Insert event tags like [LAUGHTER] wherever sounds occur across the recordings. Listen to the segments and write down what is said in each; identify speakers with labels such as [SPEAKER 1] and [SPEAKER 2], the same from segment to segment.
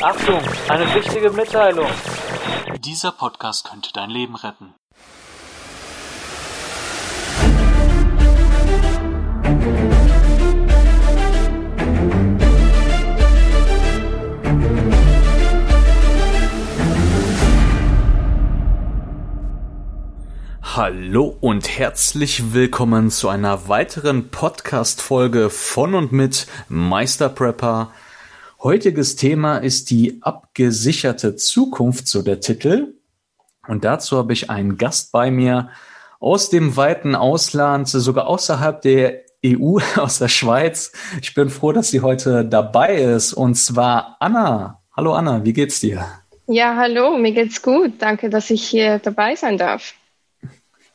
[SPEAKER 1] Achtung, eine wichtige Mitteilung.
[SPEAKER 2] Dieser Podcast könnte dein Leben retten. Hallo und herzlich willkommen zu einer weiteren Podcast-Folge von und mit Meisterprepper. Heutiges Thema ist die abgesicherte Zukunft, so der Titel. Und dazu habe ich einen Gast bei mir aus dem weiten Ausland, sogar außerhalb der EU, [LAUGHS] aus der Schweiz. Ich bin froh, dass sie heute dabei ist. Und zwar Anna. Hallo Anna, wie geht's dir?
[SPEAKER 3] Ja, hallo, mir geht's gut. Danke, dass ich hier dabei sein darf.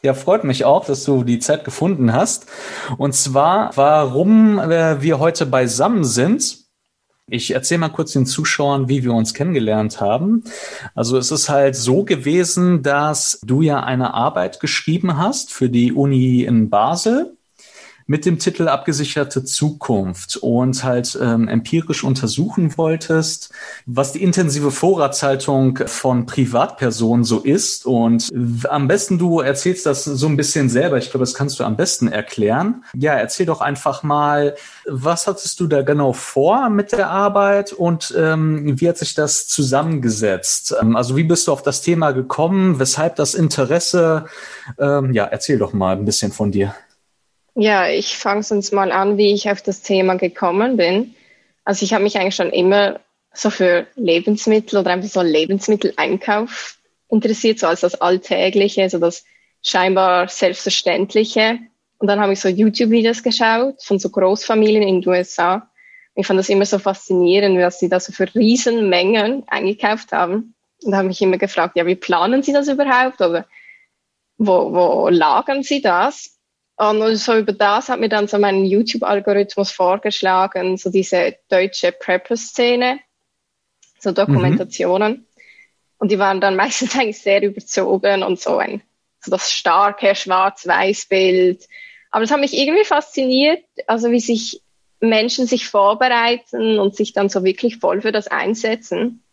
[SPEAKER 2] Ja, freut mich auch, dass du die Zeit gefunden hast. Und zwar, warum äh, wir heute beisammen sind. Ich erzähle mal kurz den Zuschauern, wie wir uns kennengelernt haben. Also es ist halt so gewesen, dass du ja eine Arbeit geschrieben hast für die Uni in Basel mit dem Titel Abgesicherte Zukunft und halt ähm, empirisch untersuchen wolltest, was die intensive Vorratshaltung von Privatpersonen so ist. Und am besten du erzählst das so ein bisschen selber. Ich glaube, das kannst du am besten erklären. Ja, erzähl doch einfach mal, was hattest du da genau vor mit der Arbeit und ähm, wie hat sich das zusammengesetzt? Ähm, also wie bist du auf das Thema gekommen? Weshalb das Interesse? Ähm, ja, erzähl doch mal ein bisschen von dir.
[SPEAKER 3] Ja, ich fange sonst mal an, wie ich auf das Thema gekommen bin. Also ich habe mich eigentlich schon immer so für Lebensmittel oder einfach so Lebensmitteleinkauf interessiert, so als das Alltägliche, so das scheinbar Selbstverständliche. Und dann habe ich so YouTube-Videos geschaut von so Großfamilien in den USA. Ich fand das immer so faszinierend, dass sie da so für Riesenmengen eingekauft haben. Und da habe ich immer gefragt, ja, wie planen sie das überhaupt? Oder wo, wo lagern sie das? Und so über das hat mir dann so mein YouTube-Algorithmus vorgeschlagen, so diese deutsche Prepper-Szene, so Dokumentationen. Mhm. Und die waren dann [LAUGHS] meistens eigentlich sehr überzogen und so ein, so das starke Schwarz-Weiß-Bild. Aber das hat mich irgendwie fasziniert, also wie sich Menschen sich vorbereiten und sich dann so wirklich voll für das einsetzen.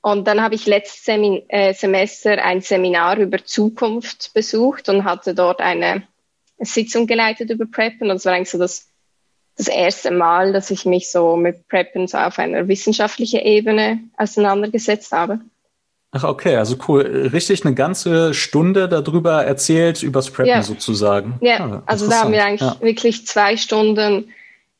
[SPEAKER 3] Und dann habe ich letztes Semin äh, Semester ein Seminar über Zukunft besucht und hatte dort eine Sitzung geleitet über Preppen und es war eigentlich so das, das erste Mal, dass ich mich so mit Preppen so auf einer wissenschaftlichen Ebene auseinandergesetzt habe.
[SPEAKER 2] Ach, okay, also cool. Richtig eine ganze Stunde darüber erzählt, übers Preppen ja. sozusagen.
[SPEAKER 3] Ja, ah, also da haben wir eigentlich ja. wirklich zwei Stunden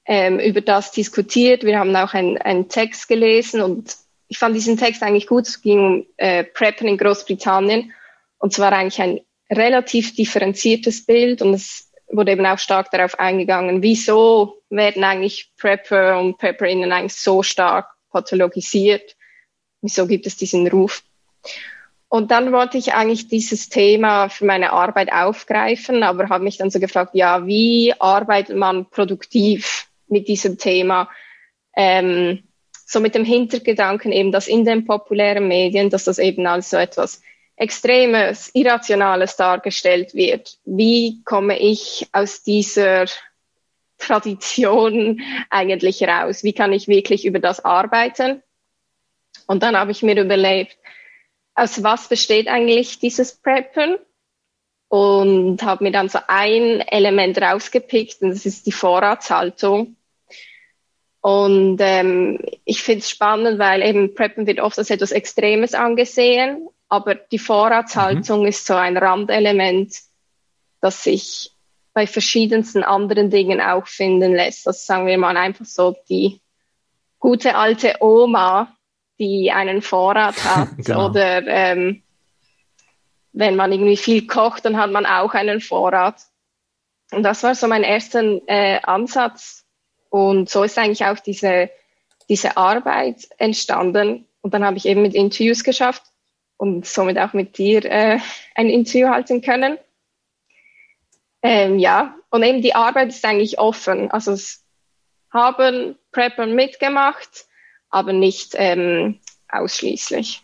[SPEAKER 3] ähm, über das diskutiert. Wir haben auch einen Text gelesen und ich fand diesen Text eigentlich gut. Es ging um äh, Preppen in Großbritannien und zwar eigentlich ein relativ differenziertes Bild und es wurde eben auch stark darauf eingegangen, wieso werden eigentlich Prepper und Prepperinnen eigentlich so stark pathologisiert? Wieso gibt es diesen Ruf? Und dann wollte ich eigentlich dieses Thema für meine Arbeit aufgreifen, aber habe mich dann so gefragt, ja, wie arbeitet man produktiv mit diesem Thema? Ähm, so mit dem Hintergedanken eben, dass in den populären Medien, dass das eben als so etwas Extremes, Irrationales dargestellt wird. Wie komme ich aus dieser Tradition eigentlich raus? Wie kann ich wirklich über das arbeiten? Und dann habe ich mir überlegt, aus was besteht eigentlich dieses Preppen? Und habe mir dann so ein Element rausgepickt und das ist die Vorratshaltung. Und ähm, ich finde es spannend, weil eben Preppen wird oft als etwas Extremes angesehen aber die Vorratshaltung mhm. ist so ein Randelement, das sich bei verschiedensten anderen Dingen auch finden lässt. Das sagen wir mal einfach so die gute alte Oma, die einen Vorrat [LAUGHS] hat. genau. Oder ähm, wenn man irgendwie viel kocht, dann hat man auch einen Vorrat. Und das war so mein erster äh, Ansatz. Und so ist eigentlich auch diese, diese Arbeit entstanden. Und dann habe ich eben mit Interviews geschafft, und somit auch mit dir äh, ein Interview halten können. Ähm, ja, und eben die Arbeit ist eigentlich offen. Also es haben Prepper mitgemacht, aber nicht ähm, ausschließlich.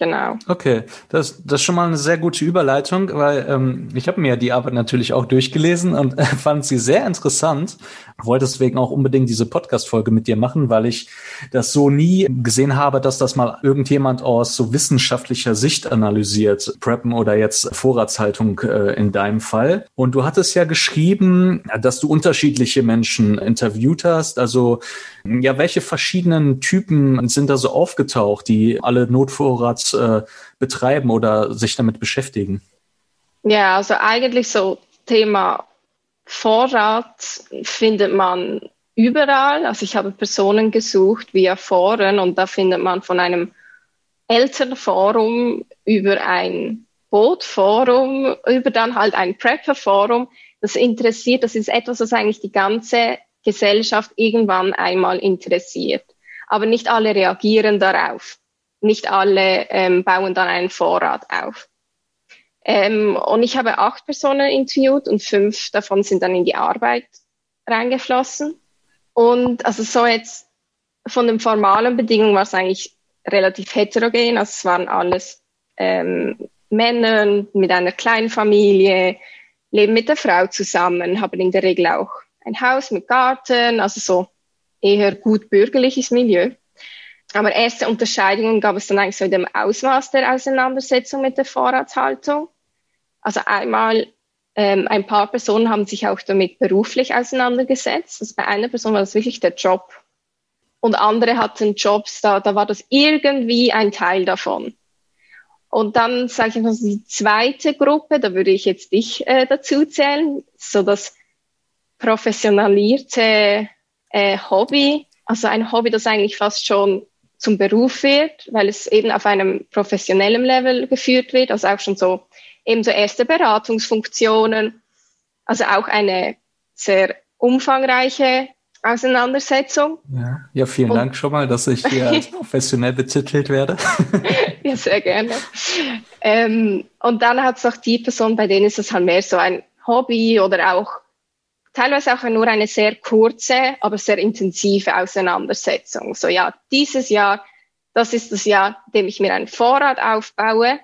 [SPEAKER 3] Genau.
[SPEAKER 2] Okay, das, das ist schon mal eine sehr gute Überleitung, weil ähm, ich habe mir die Arbeit natürlich auch durchgelesen und äh, fand sie sehr interessant. Wollte deswegen auch unbedingt diese Podcast-Folge mit dir machen, weil ich das so nie gesehen habe, dass das mal irgendjemand aus so wissenschaftlicher Sicht analysiert, Preppen oder jetzt Vorratshaltung äh, in deinem Fall. Und du hattest ja geschrieben, dass du unterschiedliche Menschen interviewt hast. Also ja, welche verschiedenen Typen sind da so aufgetaucht, die alle Notvorrats äh, betreiben oder sich damit beschäftigen?
[SPEAKER 3] Ja, also eigentlich so Thema Vorrat findet man überall. Also ich habe Personen gesucht via Foren und da findet man von einem Elternforum über ein Bootforum, über dann halt ein Prepper-Forum. Das interessiert, das ist etwas, was eigentlich die ganze Gesellschaft irgendwann einmal interessiert. Aber nicht alle reagieren darauf nicht alle ähm, bauen dann einen Vorrat auf. Ähm, und ich habe acht Personen interviewt und fünf davon sind dann in die Arbeit reingeflossen. Und also so jetzt von den formalen Bedingungen war es eigentlich relativ heterogen. Also es waren alles ähm, Männer mit einer kleinen Familie, leben mit der Frau zusammen, haben in der Regel auch ein Haus mit Garten, also so eher gut bürgerliches Milieu. Aber erste Unterscheidungen gab es dann eigentlich so in dem Ausmaß der Auseinandersetzung mit der Vorratshaltung. Also einmal ähm, ein paar Personen haben sich auch damit beruflich auseinandergesetzt. Also bei einer Person war das wirklich der Job. Und andere hatten Jobs, da, da war das irgendwie ein Teil davon. Und dann sage ich mal, die zweite Gruppe, da würde ich jetzt dich äh, dazu zählen, so das professionalisierte äh, Hobby, also ein Hobby, das eigentlich fast schon zum Beruf wird, weil es eben auf einem professionellen Level geführt wird, also auch schon so eben so erste Beratungsfunktionen, also auch eine sehr umfangreiche Auseinandersetzung.
[SPEAKER 2] Ja, ja vielen Und, Dank schon mal, dass ich hier als professionell betitelt werde. [LAUGHS]
[SPEAKER 3] ja, sehr gerne. Ähm, und dann hat es auch die Person, bei denen ist es halt mehr so ein Hobby oder auch teilweise auch nur eine sehr kurze, aber sehr intensive Auseinandersetzung. So ja, dieses Jahr, das ist das Jahr, in dem ich mir einen Vorrat aufbaue.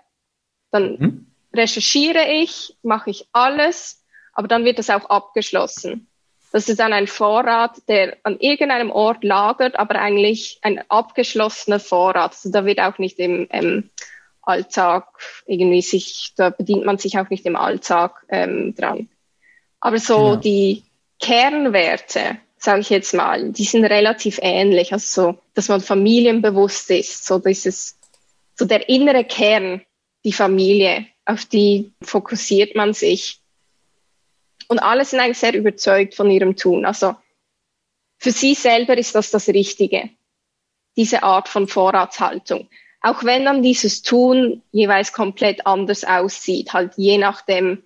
[SPEAKER 3] Dann mhm. Recherchiere ich, mache ich alles, aber dann wird das auch abgeschlossen. Das ist dann ein Vorrat, der an irgendeinem Ort lagert, aber eigentlich ein abgeschlossener Vorrat. Also da wird auch nicht im ähm, Alltag irgendwie sich, da bedient man sich auch nicht im Alltag ähm, dran. Aber so ja. die Kernwerte, sage ich jetzt mal, die sind relativ ähnlich. Also so, dass man familienbewusst ist, so dieses, so der innere Kern, die Familie, auf die fokussiert man sich. Und alle sind eigentlich sehr überzeugt von ihrem Tun. Also für sie selber ist das das Richtige, diese Art von Vorratshaltung. Auch wenn dann dieses Tun jeweils komplett anders aussieht, halt je nachdem,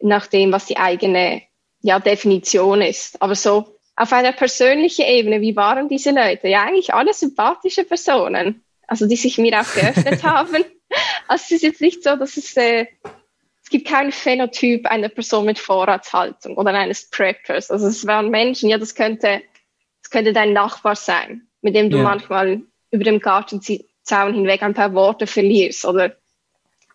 [SPEAKER 3] nach dem, was die eigene ja, Definition ist. Aber so auf einer persönlichen Ebene, wie waren diese Leute? Ja, eigentlich alle sympathische Personen, also die sich mir auch geöffnet [LAUGHS] haben. Also es ist jetzt nicht so, dass es, äh, es gibt keinen Phänotyp einer Person mit Vorratshaltung oder eines Preppers. Also es waren Menschen, ja, das könnte, das könnte dein Nachbar sein, mit dem du ja. manchmal über den Gartenzaun hinweg ein paar Worte verlierst oder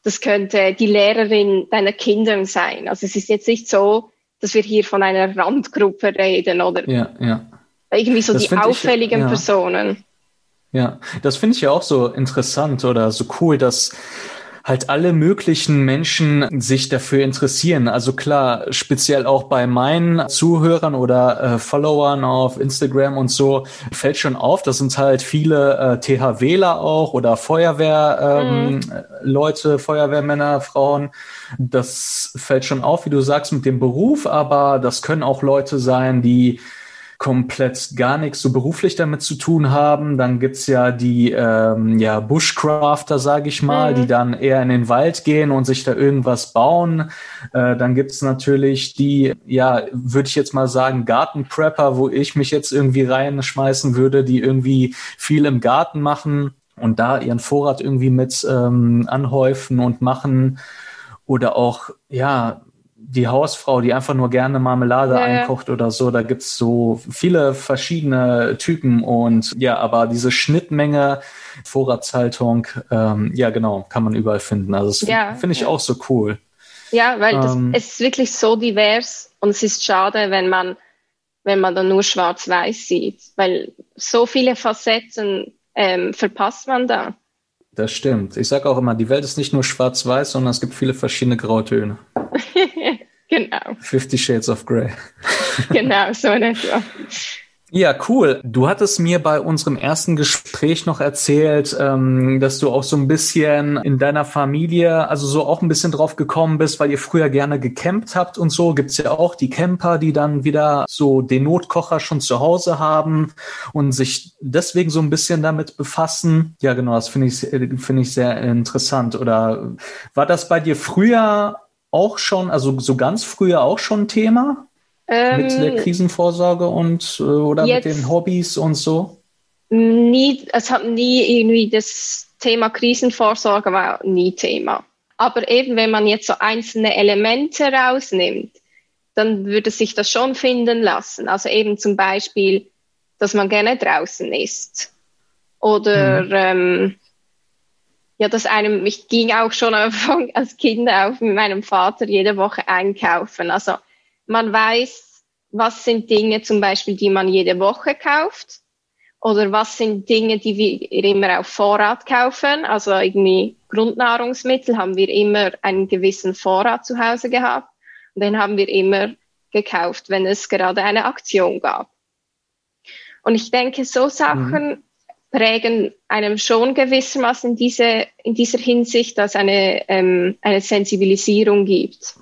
[SPEAKER 3] das könnte die Lehrerin deiner Kinder sein. Also es ist jetzt nicht so, dass wir hier von einer Randgruppe reden oder
[SPEAKER 2] ja, ja.
[SPEAKER 3] irgendwie so das die auffälligen ich, ja. Personen.
[SPEAKER 2] Ja, das finde ich ja auch so interessant oder so cool, dass halt alle möglichen Menschen sich dafür interessieren. Also klar, speziell auch bei meinen Zuhörern oder äh, Followern auf Instagram und so fällt schon auf, das sind halt viele äh, THWler auch oder Feuerwehrleute, ähm, mhm. Feuerwehrmänner, Frauen. Das fällt schon auf, wie du sagst, mit dem Beruf, aber das können auch Leute sein, die komplett gar nichts so beruflich damit zu tun haben. Dann gibt's ja die ähm, ja, Bushcrafter, sage ich mal, mhm. die dann eher in den Wald gehen und sich da irgendwas bauen. Äh, dann gibt's natürlich die, ja, würde ich jetzt mal sagen, Gartenprepper, wo ich mich jetzt irgendwie reinschmeißen würde, die irgendwie viel im Garten machen und da ihren Vorrat irgendwie mit ähm, anhäufen und machen. Oder auch, ja, die Hausfrau, die einfach nur gerne Marmelade ja, einkocht oder so. Da gibt's so viele verschiedene Typen und ja, aber diese Schnittmenge, Vorratshaltung, ähm, ja genau, kann man überall finden. Also das ja, finde ich ja. auch so cool.
[SPEAKER 3] Ja, weil das, ähm, es ist wirklich so divers und es ist schade, wenn man, wenn man dann nur schwarz-weiß sieht, weil so viele Facetten ähm, verpasst man da.
[SPEAKER 2] Das stimmt. Ich sage auch immer, die Welt ist nicht nur schwarz-weiß, sondern es gibt viele verschiedene Grautöne. [LAUGHS]
[SPEAKER 3] genau.
[SPEAKER 2] Fifty Shades of Grey.
[SPEAKER 3] genau, so in etwa.
[SPEAKER 2] Ja, cool. Du hattest mir bei unserem ersten Gespräch noch erzählt, ähm, dass du auch so ein bisschen in deiner Familie, also so auch ein bisschen drauf gekommen bist, weil ihr früher gerne gecampt habt und so. Gibt's ja auch die Camper, die dann wieder so den Notkocher schon zu Hause haben und sich deswegen so ein bisschen damit befassen. Ja, genau, das finde ich, finde ich sehr interessant. Oder war das bei dir früher auch schon, also so ganz früher auch schon Thema? mit der ähm, Krisenvorsorge und äh, oder mit den Hobbys und so?
[SPEAKER 3] Nie, es hat nie irgendwie das Thema Krisenvorsorge war nie Thema. Aber eben, wenn man jetzt so einzelne Elemente rausnimmt, dann würde sich das schon finden lassen. Also eben zum Beispiel, dass man gerne draußen ist. Oder mhm. ähm, ja, dass einem, ich ging auch schon als Kind auf mit meinem Vater jede Woche einkaufen. Also man weiß, was sind Dinge zum Beispiel, die man jede Woche kauft oder was sind Dinge, die wir immer auf Vorrat kaufen. Also irgendwie Grundnahrungsmittel haben wir immer einen gewissen Vorrat zu Hause gehabt und den haben wir immer gekauft, wenn es gerade eine Aktion gab. Und ich denke, so Sachen mhm. Prägen einem schon gewissermaßen in, diese, in dieser Hinsicht, dass eine, ähm, eine Sensibilisierung gibt.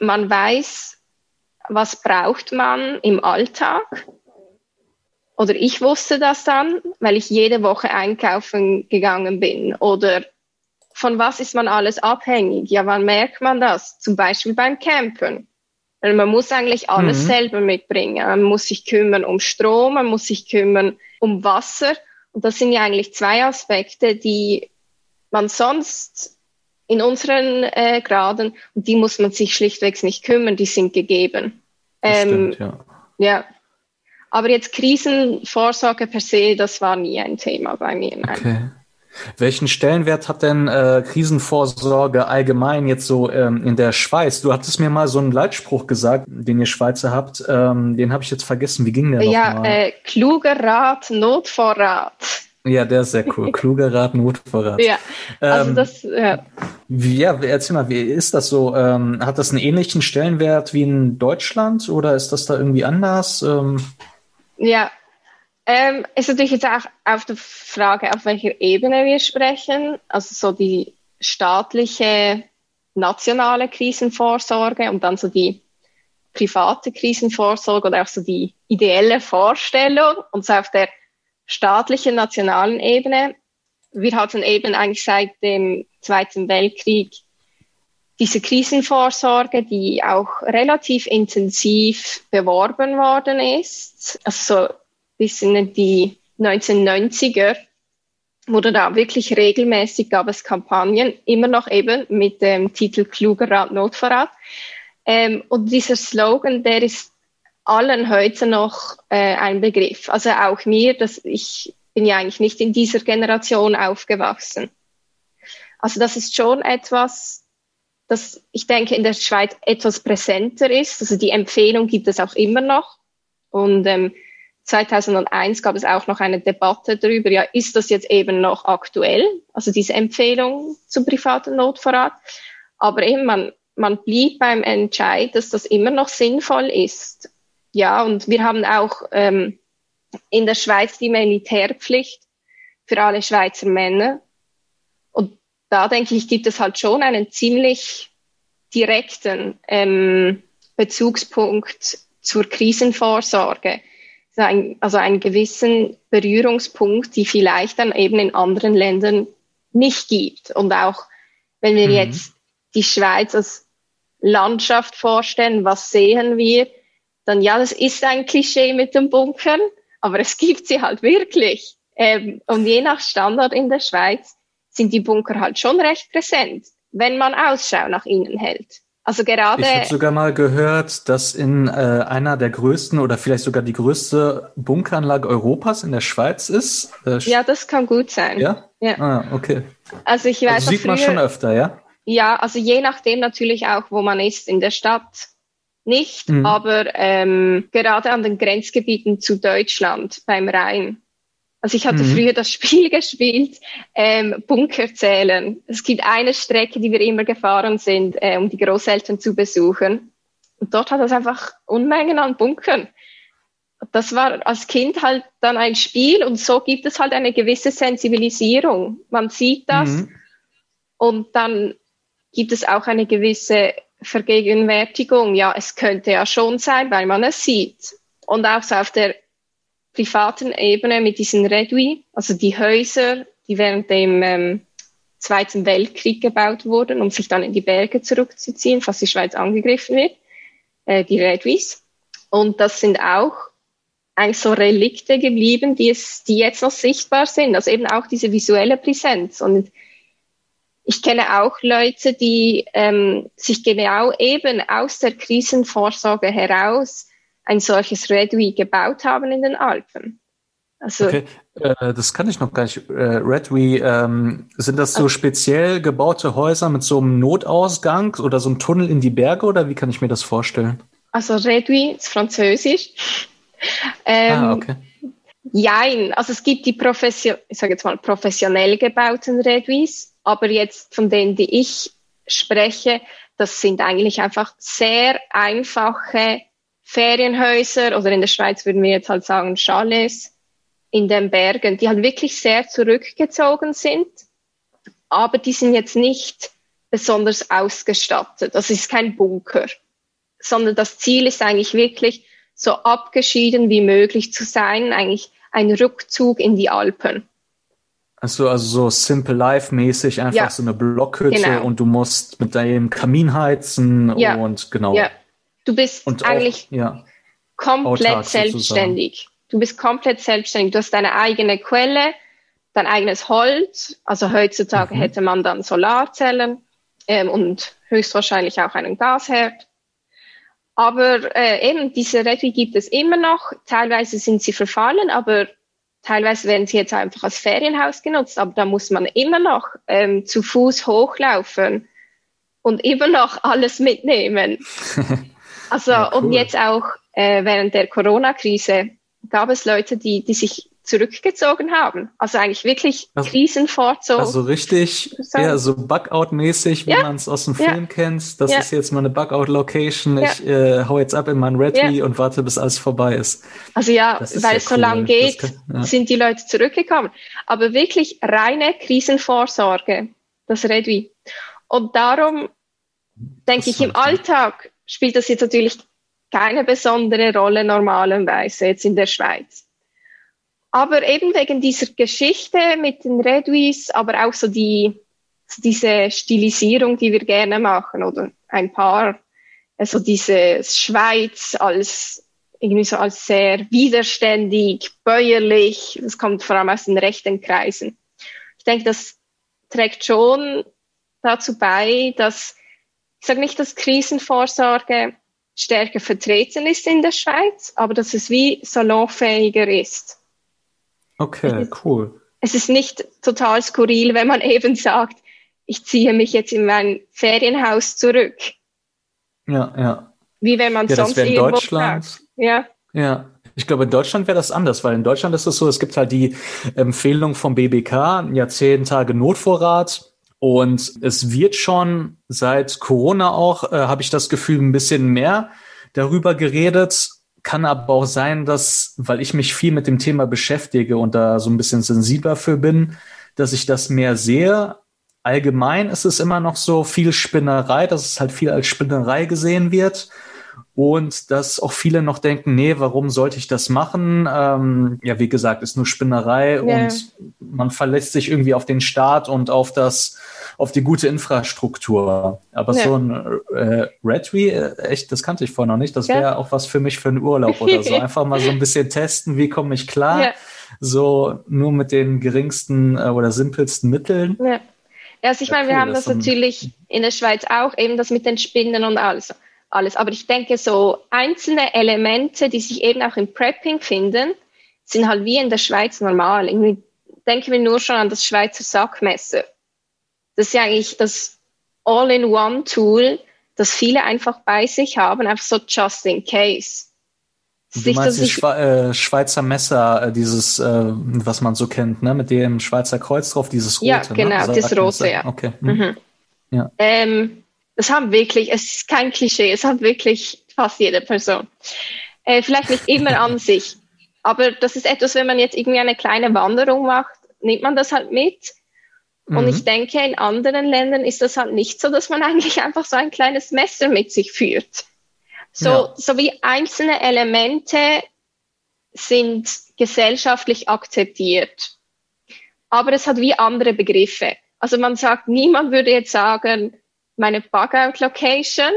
[SPEAKER 3] Man weiß, was braucht man im Alltag? Oder ich wusste das dann, weil ich jede Woche einkaufen gegangen bin. Oder von was ist man alles abhängig? Ja, wann merkt man das? Zum Beispiel beim Campen. Weil man muss eigentlich alles mhm. selber mitbringen. Man muss sich kümmern um Strom, man muss sich kümmern um Wasser. Und das sind ja eigentlich zwei Aspekte, die man sonst in unseren äh, Graden und die muss man sich schlichtweg nicht kümmern, die sind gegeben. Ähm, stimmt, ja. ja. Aber jetzt Krisenvorsorge per se, das war nie ein Thema bei mir. Nein. Okay.
[SPEAKER 2] Welchen Stellenwert hat denn äh, Krisenvorsorge allgemein jetzt so ähm, in der Schweiz? Du hattest mir mal so einen Leitspruch gesagt, den ihr Schweizer habt. Ähm, den habe ich jetzt vergessen. Wie ging der
[SPEAKER 3] Ja,
[SPEAKER 2] noch
[SPEAKER 3] äh, kluger Rat, Notvorrat.
[SPEAKER 2] Ja, der ist sehr cool. [LAUGHS] Kluger Rat, Notvorrat.
[SPEAKER 3] Ja, also ähm, das, ja.
[SPEAKER 2] Wie, ja, erzähl mal, wie ist das so? Ähm, hat das einen ähnlichen Stellenwert wie in Deutschland oder ist das da irgendwie anders? Ähm,
[SPEAKER 3] ja, ähm, ist natürlich jetzt auch auf der Frage, auf welcher Ebene wir sprechen. Also so die staatliche, nationale Krisenvorsorge und dann so die private Krisenvorsorge oder auch so die ideelle Vorstellung und so auf der staatlichen, nationalen Ebene. Wir hatten eben eigentlich seit dem Zweiten Weltkrieg diese Krisenvorsorge, die auch relativ intensiv beworben worden ist. Also so bis in die 1990er wurde da wirklich regelmäßig gab es Kampagnen, immer noch eben mit dem Titel Kluger Rat, Notvorrat. Ähm, und dieser Slogan, der ist allen heute noch äh, ein Begriff. Also auch mir, dass ich bin ja eigentlich nicht in dieser Generation aufgewachsen. Also das ist schon etwas, das ich denke in der Schweiz etwas präsenter ist. Also die Empfehlung gibt es auch immer noch. Und ähm, 2001 gab es auch noch eine Debatte darüber, ja, ist das jetzt eben noch aktuell? Also diese Empfehlung zum privaten Notvorrat. Aber eben, man, man blieb beim Entscheid, dass das immer noch sinnvoll ist. Ja, und wir haben auch ähm, in der Schweiz die Militärpflicht für alle Schweizer Männer. Und da denke ich, gibt es halt schon einen ziemlich direkten ähm, Bezugspunkt zur Krisenvorsorge. Also einen gewissen Berührungspunkt, die vielleicht dann eben in anderen Ländern nicht gibt. Und auch wenn wir mhm. jetzt die Schweiz als Landschaft vorstellen, was sehen wir? dann ja, das ist ein Klischee mit dem Bunkern, aber es gibt sie halt wirklich. Ähm, und je nach Standort in der Schweiz sind die Bunker halt schon recht präsent, wenn man Ausschau nach ihnen hält. Also gerade.
[SPEAKER 2] Ich habe sogar mal gehört, dass in äh, einer der größten oder vielleicht sogar die größte Bunkeranlage Europas in der Schweiz ist.
[SPEAKER 3] Äh, ja, das kann gut sein.
[SPEAKER 2] Ja?
[SPEAKER 3] Ja.
[SPEAKER 2] Ah, okay.
[SPEAKER 3] Also ich weiß
[SPEAKER 2] also sieht früher, man schon öfter, ja?
[SPEAKER 3] Ja, also je nachdem natürlich auch, wo man ist in der Stadt. Nicht, mhm. aber ähm, gerade an den Grenzgebieten zu Deutschland beim Rhein also ich hatte mhm. früher das Spiel [LAUGHS] gespielt, ähm, Bunker zählen. Es gibt eine Strecke, die wir immer gefahren sind, äh, um die Großeltern zu besuchen. Und dort hat es einfach Unmengen an Bunkern. Das war als Kind halt dann ein Spiel und so gibt es halt eine gewisse Sensibilisierung. Man sieht das mhm. und dann gibt es auch eine gewisse Vergegenwärtigung. Ja, es könnte ja schon sein, weil man es sieht. Und auch so auf der privaten Ebene mit diesen Redui, also die Häuser, die während dem ähm, Zweiten Weltkrieg gebaut wurden, um sich dann in die Berge zurückzuziehen, falls die Schweiz angegriffen wird, äh, die Reduis. Und das sind auch eigentlich so Relikte geblieben, die, es, die jetzt noch sichtbar sind, also eben auch diese visuelle Präsenz. Und ich kenne auch Leute, die ähm, sich genau eben aus der Krisenvorsorge heraus ein solches Redui gebaut haben in den Alpen.
[SPEAKER 2] Also, okay, äh, das kann ich noch gar nicht. Äh, Redui, ähm, sind das so speziell gebaute Häuser mit so einem Notausgang oder so einem Tunnel in die Berge oder wie kann ich mir das vorstellen?
[SPEAKER 3] Also Redui ist französisch. [LAUGHS]
[SPEAKER 2] ähm, ah, okay.
[SPEAKER 3] Jein, also es gibt die Profession, ich sage jetzt mal professionell gebauten Reduis, aber jetzt von denen, die ich spreche, das sind eigentlich einfach sehr einfache Ferienhäuser oder in der Schweiz würden wir jetzt halt sagen Chalets in den Bergen, die halt wirklich sehr zurückgezogen sind, aber die sind jetzt nicht besonders ausgestattet. Das ist kein Bunker, sondern das Ziel ist eigentlich wirklich so abgeschieden wie möglich zu sein, eigentlich ein Rückzug in die Alpen.
[SPEAKER 2] Also, also so Simple Life mäßig einfach ja, so eine Blockhütte genau. und du musst mit deinem Kamin heizen ja, und genau.
[SPEAKER 3] Ja, Du bist und eigentlich auch, ja, komplett selbstständig. Sozusagen. Du bist komplett selbstständig. Du hast deine eigene Quelle, dein eigenes Holz. Also heutzutage mhm. hätte man dann Solarzellen ähm, und höchstwahrscheinlich auch einen Gasherd. Aber äh, eben diese Räder gibt es immer noch. Teilweise sind sie verfallen, aber teilweise werden sie jetzt einfach als Ferienhaus genutzt. Aber da muss man immer noch ähm, zu Fuß hochlaufen und immer noch alles mitnehmen. [LAUGHS] Also ja, cool. und jetzt auch äh, während der Corona-Krise gab es Leute, die, die sich zurückgezogen haben. Also eigentlich wirklich also, Krisenvorzug.
[SPEAKER 2] Also richtig, so. ja, so Bugout-mäßig, wie ja. man es aus dem Film ja. kennt. Das ja. ist jetzt meine Bugout-Location. Ich äh, hau jetzt ab in mein Redmi und warte, bis alles vorbei ist.
[SPEAKER 3] Also ja, weil es cool. so lang geht, kann, sind die Leute zurückgekommen. Aber wirklich reine Krisenvorsorge, das Redmi. Und darum denke ich, im Alltag spielt das jetzt natürlich keine besondere Rolle normalerweise jetzt in der Schweiz. Aber eben wegen dieser Geschichte mit den Reduis, aber auch so die, diese Stilisierung, die wir gerne machen, oder ein paar, also diese Schweiz als irgendwie so als sehr widerständig, bäuerlich, das kommt vor allem aus den rechten Kreisen. Ich denke, das trägt schon dazu bei, dass ich sage nicht, dass Krisenvorsorge stärker vertreten ist in der Schweiz, aber dass es wie salonfähiger ist.
[SPEAKER 2] Okay, cool.
[SPEAKER 3] Es ist nicht total skurril, wenn man [LAUGHS] eben sagt, ich ziehe mich jetzt in mein Ferienhaus zurück.
[SPEAKER 2] Ja, ja.
[SPEAKER 3] Wie wenn man
[SPEAKER 2] ja,
[SPEAKER 3] sonst
[SPEAKER 2] das in Deutschland. Sagt.
[SPEAKER 3] Ja.
[SPEAKER 2] Ja. Ich glaube, in Deutschland wäre das anders, weil in Deutschland ist es so, es gibt halt die Empfehlung vom BBK, ja, zehn Tage Notvorrat und es wird schon seit Corona auch, äh, habe ich das Gefühl, ein bisschen mehr darüber geredet. Kann aber auch sein, dass, weil ich mich viel mit dem Thema beschäftige und da so ein bisschen sensibler für bin, dass ich das mehr sehe. Allgemein ist es immer noch so viel Spinnerei, dass es halt viel als Spinnerei gesehen wird. Und dass auch viele noch denken, nee, warum sollte ich das machen? Ähm, ja, wie gesagt, ist nur Spinnerei yeah. und man verlässt sich irgendwie auf den Staat und auf das, auf die gute Infrastruktur. Aber yeah. so ein äh, Redry, äh, echt, das kannte ich vorher noch nicht. Das wäre auch was für mich für einen Urlaub oder so. [LAUGHS] Einfach mal so ein bisschen testen, wie komme ich klar? Yeah. So nur mit den geringsten äh, oder simpelsten Mitteln.
[SPEAKER 3] Ja, also ich
[SPEAKER 2] Ja,
[SPEAKER 3] meine, wir
[SPEAKER 2] cool,
[SPEAKER 3] haben
[SPEAKER 2] das
[SPEAKER 3] das natürlich in der Schweiz auch, eben das mit den Spinnen und alles. Alles. Aber ich denke, so einzelne Elemente, die sich eben auch im Prepping finden, sind halt wie in der Schweiz normal. Irgendwie denken wir nur schon an das Schweizer Sackmesser. Das ist ja eigentlich das All-in-One-Tool, das viele einfach bei sich haben, einfach so just in case.
[SPEAKER 2] Du
[SPEAKER 3] Nicht,
[SPEAKER 2] meinst die
[SPEAKER 3] ich-
[SPEAKER 2] Schwe äh, Schweizer Messer, äh, dieses, äh, was man so kennt, ne, mit dem Schweizer Kreuz drauf, dieses rote.
[SPEAKER 3] Ja,
[SPEAKER 2] ne?
[SPEAKER 3] genau,
[SPEAKER 2] Dieser
[SPEAKER 3] das rote, ja.
[SPEAKER 2] Okay. hm.
[SPEAKER 3] Mhm. Ähm, das haben wirklich, es ist kein Klischee, es hat wirklich fast jede Person. Äh, vielleicht nicht immer an [LAUGHS] sich, aber das ist etwas, wenn man jetzt irgendwie eine kleine Wanderung macht, nimmt man das halt mit. Und
[SPEAKER 2] Mhm.
[SPEAKER 3] ich denke, in anderen Ländern ist das halt nicht so, dass man [LAUGHS] eigentlich einfach so ein kleines Messer mit sich führt. So,
[SPEAKER 2] Ja.
[SPEAKER 3] so wie einzelne Elemente sind gesellschaftlich akzeptiert. Aber es hat wie andere Begriffe. Also man sagt, niemand würde jetzt sagen, meine Bug-out-Location,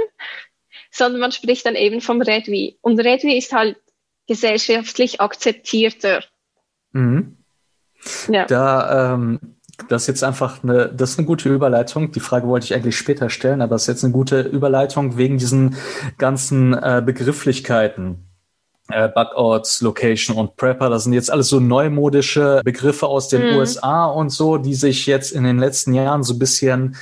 [SPEAKER 3] sondern man spricht dann eben vom Redwi. Und Redwi ist halt gesellschaftlich akzeptierter.
[SPEAKER 2] Mhm.
[SPEAKER 3] Ja.
[SPEAKER 2] Da, ähm, das ist jetzt einfach eine, das ist eine gute Überleitung. Die Frage wollte ich eigentlich später stellen, aber das ist jetzt eine gute Überleitung wegen diesen ganzen äh, Begrifflichkeiten. Äh, Bugouts, Location und Prepper, das sind jetzt alles so neumodische Begriffe aus den
[SPEAKER 3] Mhm.
[SPEAKER 2] USA und so, die sich jetzt in den letzten Jahren so ein bisschen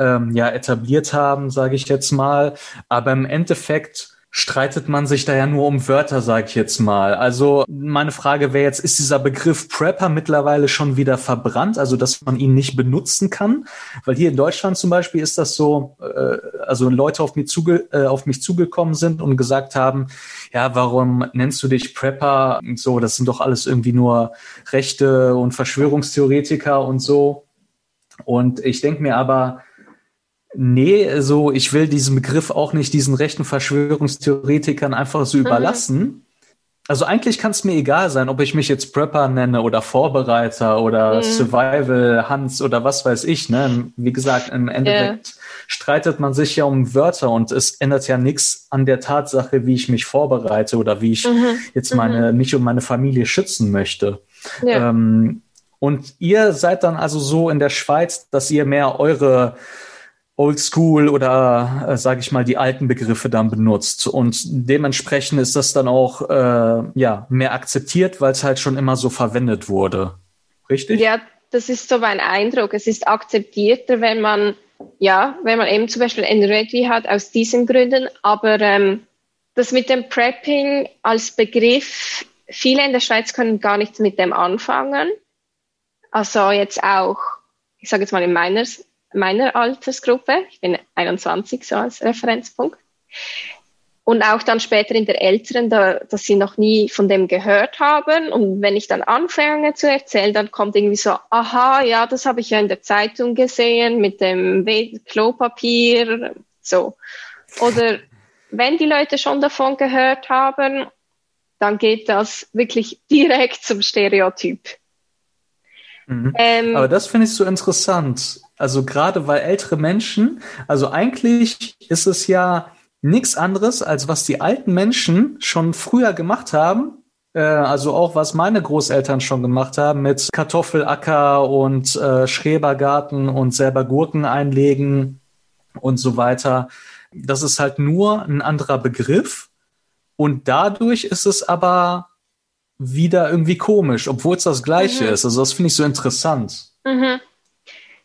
[SPEAKER 2] ähm, ja etabliert haben, sage ich jetzt mal. Aber im Endeffekt streitet man sich da ja nur um Wörter, sage ich jetzt mal. Also meine Frage wäre jetzt, ist dieser Begriff Prepper mittlerweile schon wieder verbrannt, also dass man ihn nicht benutzen kann? Weil hier in Deutschland zum Beispiel ist das so, äh, also Leute auf mich, zuge äh, auf mich zugekommen sind und gesagt haben, ja, warum nennst du dich Prepper? Und so, das sind doch alles irgendwie nur Rechte und Verschwörungstheoretiker und so. Und ich denke mir aber, Nee, so ich will diesen Begriff auch nicht diesen rechten Verschwörungstheoretikern einfach so überlassen. Also eigentlich kann es mir egal sein, ob ich mich jetzt Prepper nenne oder Vorbereiter oder
[SPEAKER 3] Mhm.
[SPEAKER 2] Survival Hans oder was weiß ich. Ne? Wie gesagt, im Endeffekt streitet man sich ja um Wörter und es ändert ja nichts an der Tatsache, wie ich mich vorbereite oder wie ich
[SPEAKER 3] Mhm.
[SPEAKER 2] jetzt meine mich und meine Familie schützen möchte.
[SPEAKER 3] Ja.
[SPEAKER 2] Ähm, und ihr seid dann also so in der Schweiz, dass ihr mehr eure Oldschool oder äh, sage ich mal die alten Begriffe dann benutzt und dementsprechend ist das dann auch äh, ja mehr akzeptiert, weil es halt schon immer so verwendet wurde, richtig?
[SPEAKER 3] Ja, das ist so mein Eindruck. Es ist akzeptierter, wenn man, ja, wenn man eben zum Beispiel ein Redwi hat, aus diesen Gründen. Aber ähm, das mit dem Prepping als Begriff, viele in der Schweiz können gar nichts mit dem anfangen. Also jetzt auch, ich sage jetzt mal in meiner, meiner Altersgruppe, ich bin 21 so als Referenzpunkt. Und auch dann später in der Älteren, da, dass sie noch nie von dem gehört haben. Und wenn ich dann anfange zu erzählen, dann kommt irgendwie so, aha, ja, das habe ich ja in der Zeitung gesehen mit dem Klopapier, so. Oder wenn die Leute schon davon gehört haben, dann geht das wirklich direkt zum Stereotyp.
[SPEAKER 2] Mhm.
[SPEAKER 3] Ähm,
[SPEAKER 2] Aber das finde ich so interessant. Also gerade weil ältere Menschen, also eigentlich ist es ja nichts anderes, als was die alten Menschen schon früher gemacht haben. Äh, also auch was meine Großeltern schon gemacht haben mit Kartoffelacker und äh, Schrebergarten und selber Gurken einlegen und so weiter. Das ist halt nur ein anderer Begriff. Und dadurch ist es aber wieder irgendwie komisch, obwohl es das Gleiche
[SPEAKER 3] Mhm.
[SPEAKER 2] ist. Also das finde ich so interessant.
[SPEAKER 3] mhm.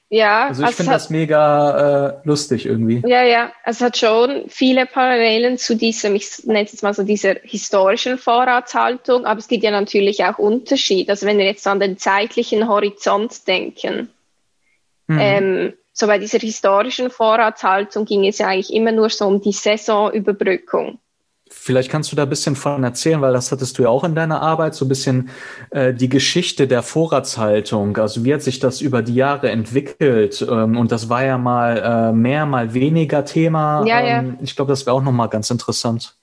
[SPEAKER 3] Ja,
[SPEAKER 2] Also ich
[SPEAKER 3] es
[SPEAKER 2] finde das mega äh, lustig irgendwie.
[SPEAKER 3] Ja, ja, es hat schon viele Parallelen zu diesem, ich nenne es jetzt mal so dieser historischen Vorratshaltung, aber es gibt ja natürlich auch Unterschied. Also wenn wir jetzt an den zeitlichen Horizont denken,
[SPEAKER 2] Mhm.
[SPEAKER 3] ähm, so bei dieser historischen Vorratshaltung ging es ja eigentlich immer nur so um die Saisonüberbrückung.
[SPEAKER 2] Vielleicht kannst du da ein bisschen von erzählen, weil das hattest du ja auch in deiner Arbeit, so ein bisschen äh, die Geschichte der Vorratshaltung. Also wie hat sich das über die Jahre entwickelt? Ähm, und das war ja mal äh, mehr, mal weniger Thema.
[SPEAKER 3] Ja, ja.
[SPEAKER 2] ähm, Ich glaube, das wäre auch nochmal ganz interessant.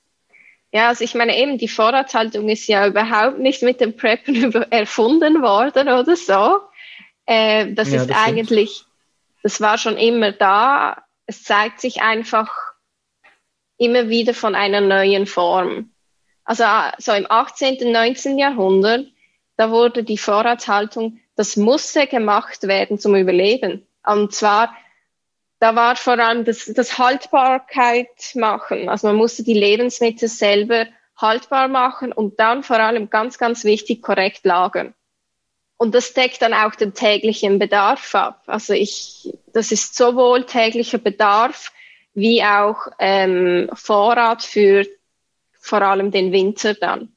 [SPEAKER 3] Ja, also ich meine eben, die Vorratshaltung ist ja überhaupt nicht mit dem Preppen [LAUGHS] erfunden worden oder so. Äh, das
[SPEAKER 2] Ja,
[SPEAKER 3] ist
[SPEAKER 2] das stimmt.
[SPEAKER 3] eigentlich, das war schon immer da. Es zeigt sich einfach immer wieder von einer neuen Form. Also äh, so im 18., und 19. Jahrhundert, da wurde die Vorratshaltung, das musste gemacht werden zum Überleben. Und zwar, da war vor allem das, das Haltbarkeit machen. Also man musste die Lebensmittel selber haltbar machen und dann vor allem ganz, ganz wichtig korrekt lagern. Und das deckt dann auch den täglichen Bedarf ab. Also ich, das ist sowohl täglicher Bedarf wie auch ähm, Vorrat für vor allem den Winter dann.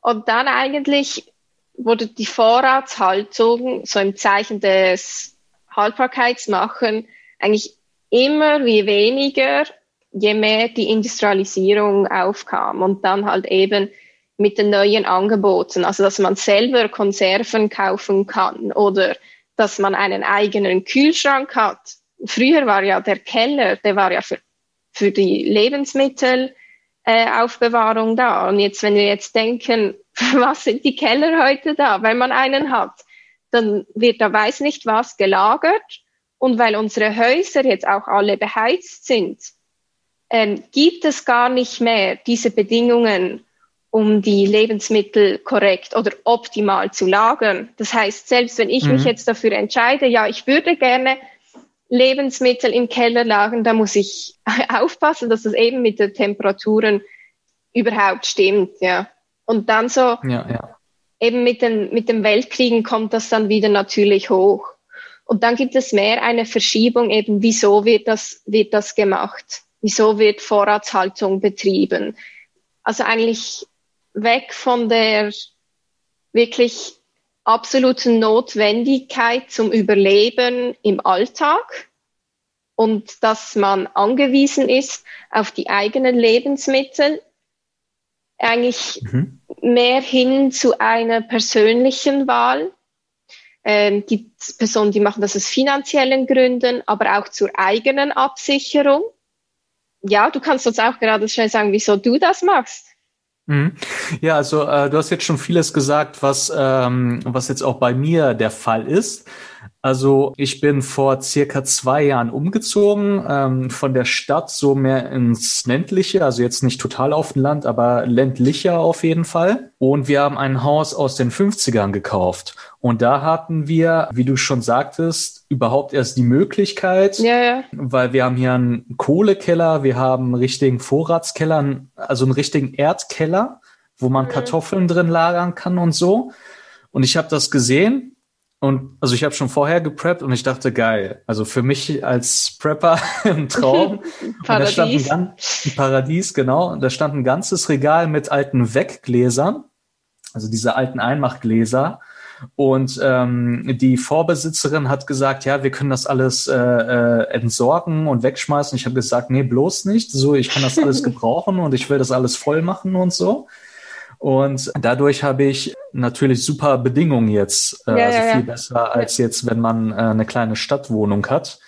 [SPEAKER 3] Und dann eigentlich wurde die Vorratshaltung so im Zeichen des Haltbarkeitsmachen eigentlich immer wie weniger, je mehr die Industrialisierung aufkam und dann halt eben mit den neuen Angeboten, also dass man selber Konserven kaufen kann oder dass man einen eigenen Kühlschrank hat. Früher war ja der Keller, der war ja für, für die Lebensmittel äh, da. Und jetzt, wenn wir jetzt denken, [LAUGHS] was sind die Keller heute da, wenn man einen hat, dann wird da weiß nicht was gelagert. Und weil unsere Häuser jetzt auch alle beheizt sind, ähm, gibt es gar nicht mehr diese Bedingungen, um die Lebensmittel korrekt oder optimal zu lagern. Das heißt, selbst wenn ich mhm. mich jetzt dafür entscheide, ja, ich würde gerne Lebensmittel im Keller lagern, da muss ich [LAUGHS] aufpassen, dass das eben mit den Temperaturen überhaupt stimmt, ja. Und dann so, ja, ja. eben mit den, mit dem Weltkriegen kommt das dann wieder natürlich hoch. Und dann gibt es mehr eine Verschiebung eben, wieso wird das, wird das gemacht? Wieso wird Vorratshaltung betrieben? Also eigentlich weg von der wirklich absoluten Notwendigkeit zum Überleben im Alltag und dass man angewiesen ist auf die eigenen Lebensmittel, eigentlich mhm. mehr hin zu einer persönlichen Wahl. Ähm, gibt Personen, die machen das aus finanziellen Gründen, aber auch zur eigenen Absicherung. Ja, du kannst uns auch gerade schnell sagen, wieso du das machst.
[SPEAKER 2] Mhm. Ja, also äh, du hast jetzt schon vieles gesagt, was, ähm, was jetzt auch bei mir der Fall ist. Also ich bin vor circa zwei Jahren umgezogen ähm, von der Stadt so mehr ins ländliche, also jetzt nicht total auf dem Land, aber ländlicher auf jeden Fall. Und wir haben ein Haus aus den 50ern gekauft. Und da hatten wir, wie du schon sagtest, überhaupt erst die Möglichkeit, ja, ja. weil wir haben hier einen Kohlekeller, wir haben einen richtigen Vorratskeller, also einen richtigen Erdkeller, wo man mhm. Kartoffeln drin lagern kann und so. Und ich habe das gesehen und also ich habe schon vorher gepreppt und ich dachte, geil. Also für mich als Prepper [LAUGHS] ein Traum.
[SPEAKER 3] Paradies.
[SPEAKER 2] Und da [LAUGHS] stand ein, ein Paradies, genau. Und da stand ein ganzes Regal mit alten Weggläsern, also diese alten Einmachgläser. Und ähm, die Vorbesitzerin hat gesagt, ja, wir können das alles äh, äh, entsorgen und wegschmeißen. Ich habe gesagt, nee, bloß nicht. So, ich kann das alles [LAUGHS] gebrauchen und ich will das alles voll machen und so. Und dadurch habe ich natürlich super Bedingungen jetzt, äh, ja, also ja, viel besser als jetzt, wenn man äh, eine kleine Stadtwohnung hat.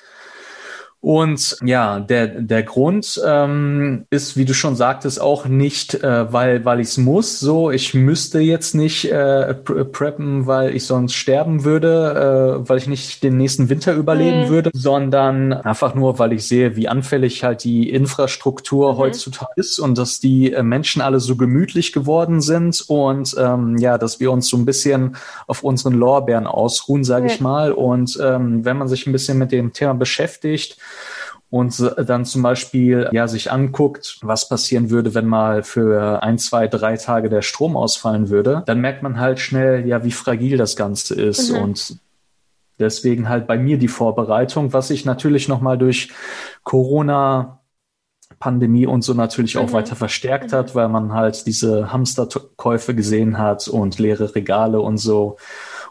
[SPEAKER 2] Und ja, der, der Grund ähm, ist, wie du schon sagtest, auch nicht, äh, weil, weil ich es muss. So, ich müsste jetzt nicht äh, preppen, weil ich sonst sterben würde, äh, weil ich nicht den nächsten Winter überleben mhm. würde, sondern einfach nur, weil ich sehe, wie anfällig halt die Infrastruktur mhm. heutzutage ist und dass die äh, Menschen alle so gemütlich geworden sind und ähm, ja, dass wir uns so ein bisschen auf unseren Lorbeeren ausruhen, sage mhm. ich mal. Und ähm, wenn man sich ein bisschen mit dem Thema beschäftigt, und dann zum Beispiel ja sich anguckt, was passieren würde, wenn mal für ein, zwei, drei Tage der Strom ausfallen würde, dann merkt man halt schnell, ja, wie fragil das Ganze ist mhm. und deswegen halt bei mir die Vorbereitung, was sich natürlich nochmal durch Corona Pandemie und so natürlich auch mhm. weiter verstärkt mhm. hat, weil man halt diese Hamsterkäufe gesehen hat und leere Regale und so.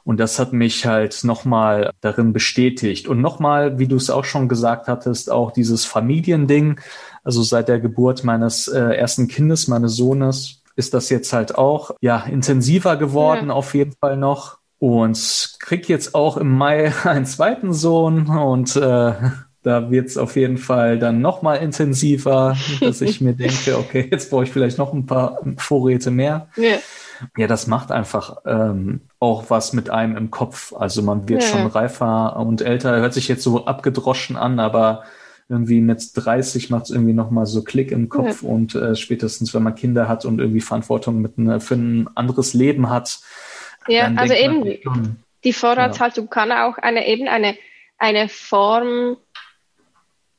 [SPEAKER 2] Und das hat mich halt nochmal darin bestätigt. Und nochmal, wie du es auch schon gesagt hattest, auch dieses Familiending. Also seit der Geburt meines äh, ersten Kindes, meines Sohnes, ist das jetzt halt auch ja intensiver geworden, ja. auf jeden Fall noch. Und krieg jetzt auch im Mai [LAUGHS] einen zweiten Sohn und äh, da wird's auf jeden Fall dann nochmal intensiver, dass ich mir [LAUGHS] denke, okay, jetzt brauche ich vielleicht noch ein paar Vorräte mehr. Ja. Ja, das macht einfach ähm, auch was mit einem im Kopf. Also man wird ja. schon reifer und älter. Hört sich jetzt so abgedroschen an, aber irgendwie mit 30 macht es irgendwie nochmal so Klick im Kopf ja. und äh, spätestens, wenn man Kinder hat und irgendwie Verantwortung mit ne, für ein anderes Leben hat.
[SPEAKER 3] Ja, also eben die Vorratshaltung ja. kann auch eine eben eine eine Form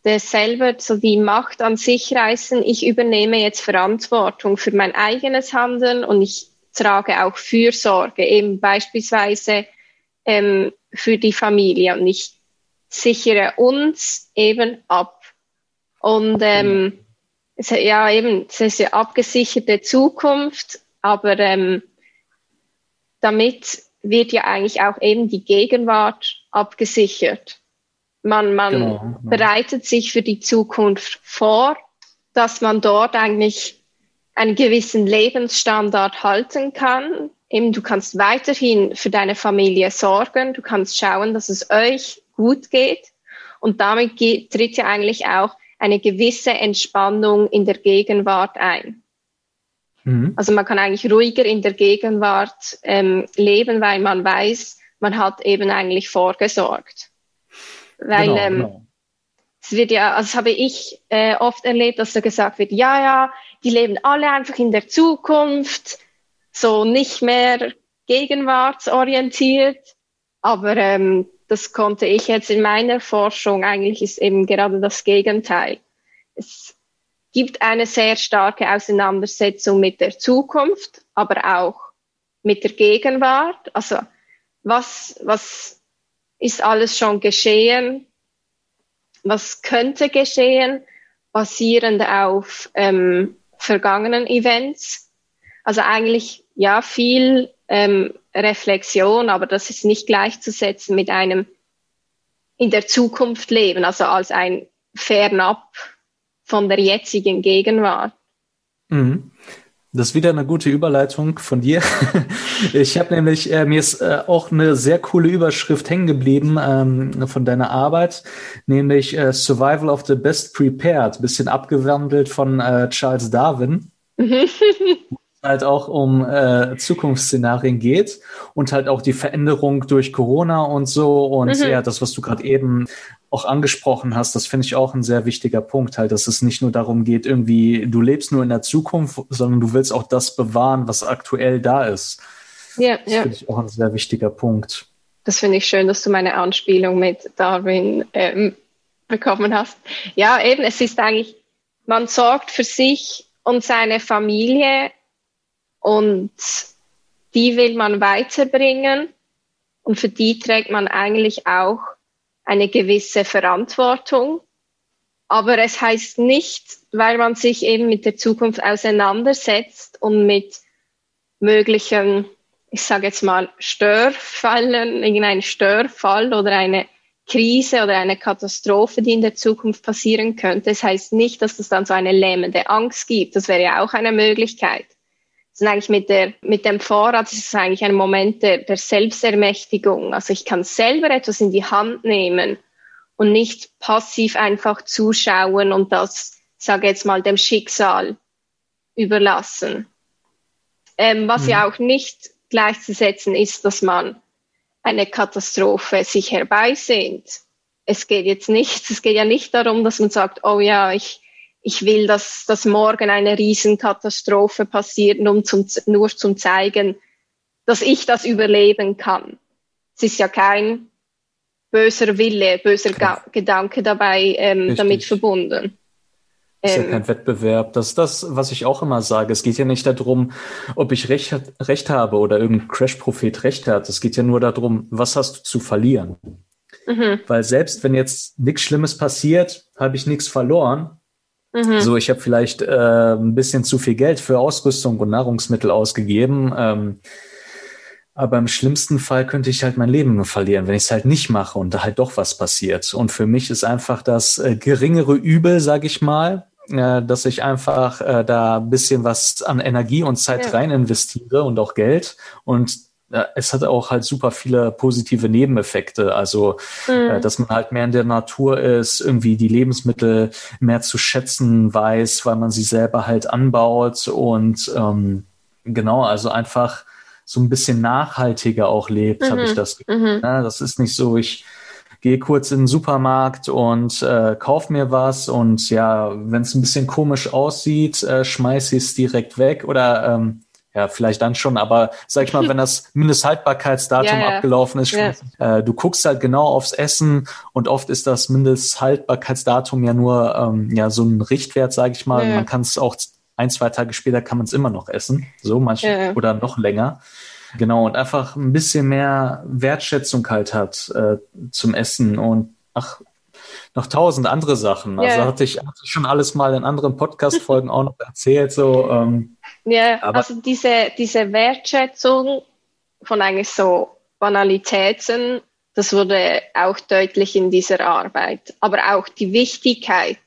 [SPEAKER 3] des selber so die Macht an sich reißen. Ich übernehme jetzt Verantwortung für mein eigenes Handeln und ich trage auch Fürsorge, eben beispielsweise ähm, für die Familie und ich sichere uns eben ab. Und ähm, es, ja, eben, es ist ja abgesicherte Zukunft, aber ähm, damit wird ja eigentlich auch eben die Gegenwart abgesichert. Man, man genau, genau. bereitet sich für die Zukunft vor, dass man dort eigentlich einen gewissen Lebensstandard halten kann. Eben, du kannst weiterhin für deine Familie sorgen, du kannst schauen, dass es euch gut geht. Und damit geht, tritt ja eigentlich auch eine gewisse Entspannung in der Gegenwart ein. Mhm. Also man kann eigentlich ruhiger in der Gegenwart ähm, leben, weil man weiß, man hat eben eigentlich vorgesorgt. Weil genau, ähm, genau. Es wird ja, also das habe ich äh, oft erlebt, dass da gesagt wird, ja, ja, die leben alle einfach in der Zukunft, so nicht mehr gegenwartsorientiert. Aber ähm, das konnte ich jetzt in meiner Forschung eigentlich ist eben gerade das Gegenteil. Es gibt eine sehr starke Auseinandersetzung mit der Zukunft, aber auch mit der Gegenwart. Also was, was ist alles schon geschehen? Was könnte geschehen? Basierend auf ähm, vergangenen Events. Also eigentlich ja viel ähm, Reflexion, aber das ist nicht gleichzusetzen mit einem in der Zukunft leben, also als ein Fernab von der jetzigen Gegenwart.
[SPEAKER 2] Mhm. Das ist wieder eine gute Überleitung von dir. [LAUGHS] Ich habe nämlich, äh, mir ist äh, auch eine sehr coole Überschrift hängen geblieben ähm, von deiner Arbeit, nämlich äh, Survival of the Best Prepared, bisschen abgewandelt von äh, Charles Darwin. [LAUGHS] halt auch um äh, Zukunftsszenarien geht und halt auch die Veränderung durch Corona und so und mhm. ja, das, was du gerade eben auch angesprochen hast, das finde ich auch ein sehr wichtiger Punkt, halt, dass es nicht nur darum geht, irgendwie, du lebst nur in der Zukunft, sondern du willst auch das bewahren, was aktuell da ist. Ja, das ja. finde ich auch ein sehr wichtiger Punkt.
[SPEAKER 3] Das finde ich schön, dass du meine Anspielung mit Darwin ähm, bekommen hast. Ja, eben, es ist eigentlich, man sorgt für sich und seine Familie und die will man weiterbringen und für die trägt man eigentlich auch eine gewisse Verantwortung. Aber es heißt nicht, weil man sich eben mit der Zukunft auseinandersetzt und mit möglichen, ich sage jetzt mal, Störfallen, irgendein Störfall oder eine Krise oder eine Katastrophe, die in der Zukunft passieren könnte. Es heißt nicht, dass es dann so eine lähmende Angst gibt. Das wäre ja auch eine Möglichkeit sind eigentlich mit, der, mit dem Vorrat ist es eigentlich ein Moment der, der Selbstermächtigung. Also ich kann selber etwas in die Hand nehmen und nicht passiv einfach zuschauen und das, sage jetzt mal, dem Schicksal überlassen. Ähm, was mhm. ja auch nicht gleichzusetzen ist, dass man eine Katastrophe sich herbeisehnt. Es geht jetzt nicht, [LAUGHS] es geht ja nicht darum, dass man sagt, oh ja, ich, ich will, dass, dass morgen eine Riesenkatastrophe passiert, um zum, nur zum zeigen, dass ich das überleben kann. Es ist ja kein böser Wille, böser Ga Gedanke dabei ähm, damit verbunden.
[SPEAKER 2] Das ist ja ähm, kein Wettbewerb. Das ist das, was ich auch immer sage. Es geht ja nicht darum, ob ich recht, recht habe oder irgendein Crash-Prophet recht hat. Es geht ja nur darum, was hast du zu verlieren. Mhm. Weil selbst wenn jetzt nichts Schlimmes passiert, habe ich nichts verloren. Mhm. So, ich habe vielleicht äh, ein bisschen zu viel Geld für Ausrüstung und Nahrungsmittel ausgegeben. Ähm, aber im schlimmsten Fall könnte ich halt mein Leben verlieren, wenn ich es halt nicht mache und da halt doch was passiert. Und für mich ist einfach das äh, geringere Übel, sage ich mal, äh, dass ich einfach äh, da ein bisschen was an Energie und Zeit ja. rein investiere und auch Geld und es hat auch halt super viele positive Nebeneffekte. Also, mhm. äh, dass man halt mehr in der Natur ist, irgendwie die Lebensmittel mehr zu schätzen weiß, weil man sie selber halt anbaut und ähm, genau, also einfach so ein bisschen nachhaltiger auch lebt, mhm. habe ich das Gefühl. Mhm. Ja, das ist nicht so, ich gehe kurz in den Supermarkt und äh, kauf mir was und ja, wenn es ein bisschen komisch aussieht, äh, schmeiß ich es direkt weg oder ähm, ja, vielleicht dann schon, aber sag ich mal, wenn das [LAUGHS] Mindesthaltbarkeitsdatum ja, ja. abgelaufen ist, ja. äh, du guckst halt genau aufs Essen und oft ist das Mindesthaltbarkeitsdatum ja nur ähm, ja so ein Richtwert, sage ich mal. Man kann es auch ein, zwei Tage später kann man es immer noch essen, so manchmal oder noch länger. Genau, und einfach ein bisschen mehr Wertschätzung halt hat äh, zum Essen und ach, noch tausend andere Sachen. Also hatte ich, hatte ich schon alles mal in anderen Podcast-Folgen auch noch erzählt. So, ähm,
[SPEAKER 3] ja, aber also diese, diese Wertschätzung von eigentlich so Banalitäten, das wurde auch deutlich in dieser Arbeit. Aber auch die Wichtigkeit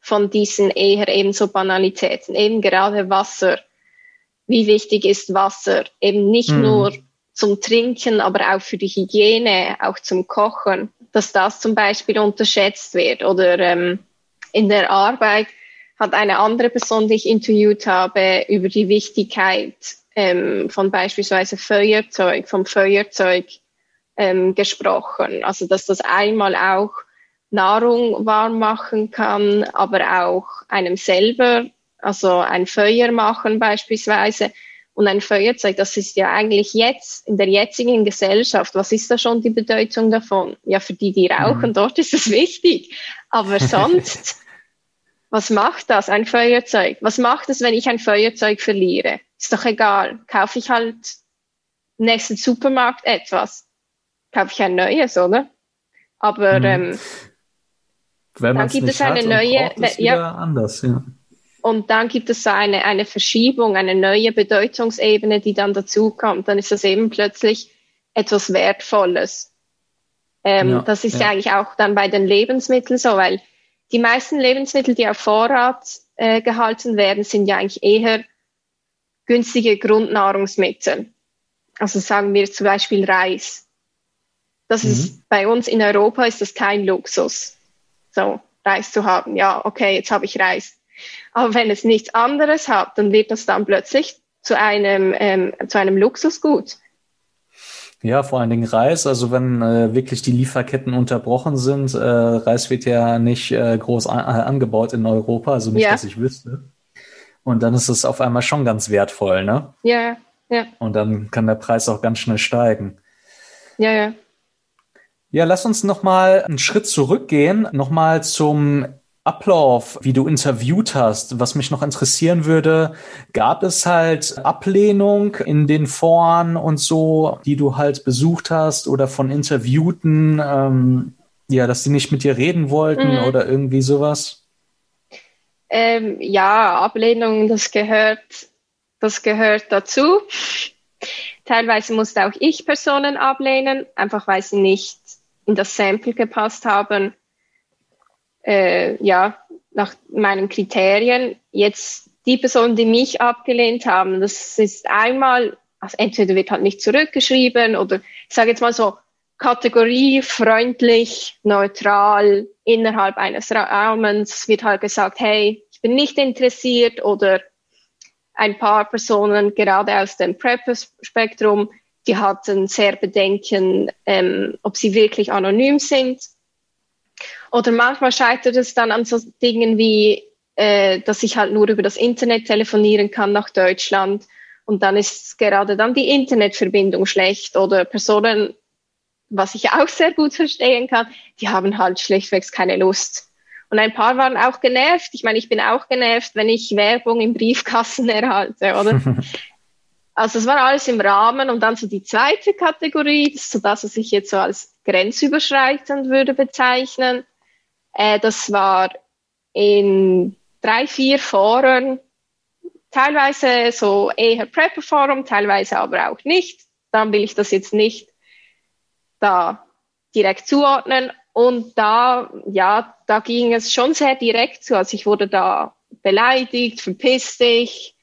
[SPEAKER 3] von diesen eher eben so Banalitäten, eben gerade Wasser. Wie wichtig ist Wasser? Eben nicht mhm. nur zum Trinken, aber auch für die Hygiene, auch zum Kochen, dass das zum Beispiel unterschätzt wird. Oder ähm, in der Arbeit hat eine andere Person, die ich interviewt habe, über die Wichtigkeit ähm, von beispielsweise Feuerzeug, vom Feuerzeug ähm, gesprochen. Also dass das einmal auch Nahrung warm machen kann, aber auch einem selber, also ein Feuer machen beispielsweise und ein Feuerzeug, das ist ja eigentlich jetzt, in der jetzigen Gesellschaft, was ist da schon die Bedeutung davon? Ja, für die, die rauchen, mhm. dort ist es wichtig. Aber [LAUGHS] sonst, was macht das, ein Feuerzeug? Was macht es, wenn ich ein Feuerzeug verliere? Ist doch egal. Kaufe ich halt im nächsten Supermarkt etwas. Kaufe ich ein neues, oder? Aber mhm. ähm,
[SPEAKER 2] wenn dann gibt es eine neue, ja, anders, ja.
[SPEAKER 3] Und dann gibt es so eine, eine Verschiebung, eine neue Bedeutungsebene, die dann dazukommt. Dann ist das eben plötzlich etwas Wertvolles. Ähm, ja, das ist ja. eigentlich auch dann bei den Lebensmitteln so, weil die meisten Lebensmittel, die auf Vorrat äh, gehalten werden, sind ja eigentlich eher günstige Grundnahrungsmittel. Also sagen wir zum Beispiel Reis. Das mhm. ist bei uns in Europa ist das kein Luxus. So, Reis zu haben. Ja, okay, jetzt habe ich Reis. Aber wenn es nichts anderes hat, dann wird das dann plötzlich zu einem, ähm, zu einem Luxusgut.
[SPEAKER 2] Ja, vor allen Dingen Reis. Also wenn äh, wirklich die Lieferketten unterbrochen sind, äh, Reis wird ja nicht äh, groß an, äh, angebaut in Europa, also nicht, ja. dass ich wüsste. Und dann ist es auf einmal schon ganz wertvoll, ne?
[SPEAKER 3] Ja, ja.
[SPEAKER 2] Und dann kann der Preis auch ganz schnell steigen.
[SPEAKER 3] Ja, ja.
[SPEAKER 2] Ja, lass uns noch mal einen Schritt zurückgehen, noch mal zum Ablauf, wie du interviewt hast, was mich noch interessieren würde, gab es halt Ablehnung in den Foren und so, die du halt besucht hast oder von Interviewten, ähm, ja, dass sie nicht mit dir reden wollten mhm. oder irgendwie sowas?
[SPEAKER 3] Ähm, ja, Ablehnung, das gehört, das gehört dazu. Teilweise musste auch ich Personen ablehnen, einfach weil sie nicht in das Sample gepasst haben äh, ja, nach meinen Kriterien. Jetzt die Personen, die mich abgelehnt haben, das ist einmal, also entweder wird halt nicht zurückgeschrieben oder ich sage jetzt mal so, Kategorie freundlich, neutral, innerhalb eines Rahmens wird halt gesagt, hey, ich bin nicht interessiert oder ein paar Personen gerade aus dem Prepper-Spektrum, die hatten sehr Bedenken, ähm, ob sie wirklich anonym sind. Oder manchmal scheitert es dann an so Dingen wie, äh, dass ich halt nur über das Internet telefonieren kann nach Deutschland und dann ist gerade dann die Internetverbindung schlecht oder Personen, was ich auch sehr gut verstehen kann, die haben halt schlechtweg keine Lust. Und ein paar waren auch genervt. Ich meine, ich bin auch genervt, wenn ich Werbung im Briefkasten erhalte, oder? [LAUGHS] also es war alles im Rahmen und dann so die zweite Kategorie, das ist so das, was ich jetzt so als grenzüberschreitend würde bezeichnen. Äh, das war in drei, vier Foren, teilweise so eher Prepper-Forum, teilweise aber auch nicht. Dann will ich das jetzt nicht da direkt zuordnen. Und da, ja, da ging es schon sehr direkt zu. Also ich wurde da beleidigt, verpiss dich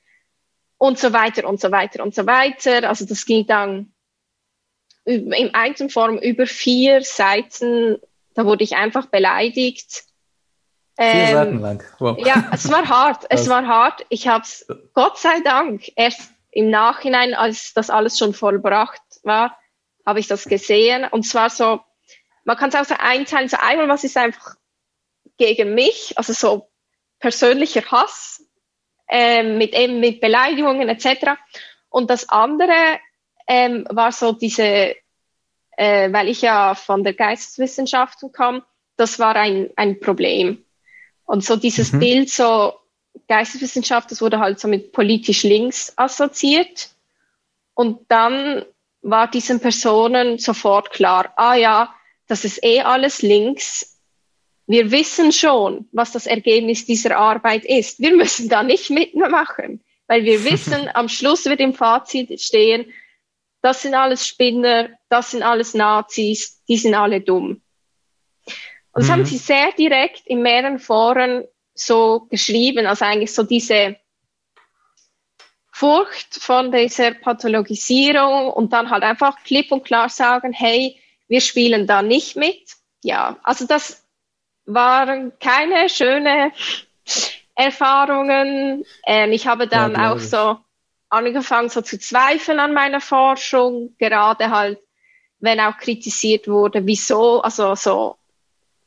[SPEAKER 3] und so weiter und so weiter und so weiter. Also das ging dann im Einzelform über vier Seiten da wurde ich einfach beleidigt.
[SPEAKER 2] Vier ähm, Seiten lang.
[SPEAKER 3] Wow. Ja, es war hart. Es war hart. Ich habe es, Gott sei Dank, erst im Nachhinein, als das alles schon vollbracht war, habe ich das gesehen. Und zwar so, man kann es auch so einteilen, so einmal, was ist einfach gegen mich, also so persönlicher Hass, ähm, mit eben mit Beleidigungen etc. Und das andere ähm, war so diese, äh, weil ich ja von der Geisteswissenschaften kam, das war ein, ein Problem. Und so dieses mhm. Bild, so Geisteswissenschaft, das wurde halt so mit politisch links assoziiert. Und dann war diesen Personen sofort klar, ah ja, das ist eh alles links. Wir wissen schon, was das Ergebnis dieser Arbeit ist. Wir müssen da nicht [LAUGHS] mitmachen, weil wir [LAUGHS] wissen, am Schluss wird im Fazit stehen, das sind alles Spinner, das sind alles Nazis, die sind alle dumm. Und das mhm. haben sie sehr direkt in mehreren Foren so geschrieben, also eigentlich so diese Furcht von dieser Pathologisierung und dann halt einfach klipp und klar sagen, hey, wir spielen da nicht mit. Ja, also das waren keine schöne Erfahrungen. Ähm, ich habe dann ja, auch so angefangen so zu zweifeln an meiner Forschung, gerade halt, wenn auch kritisiert wurde, wieso, also so,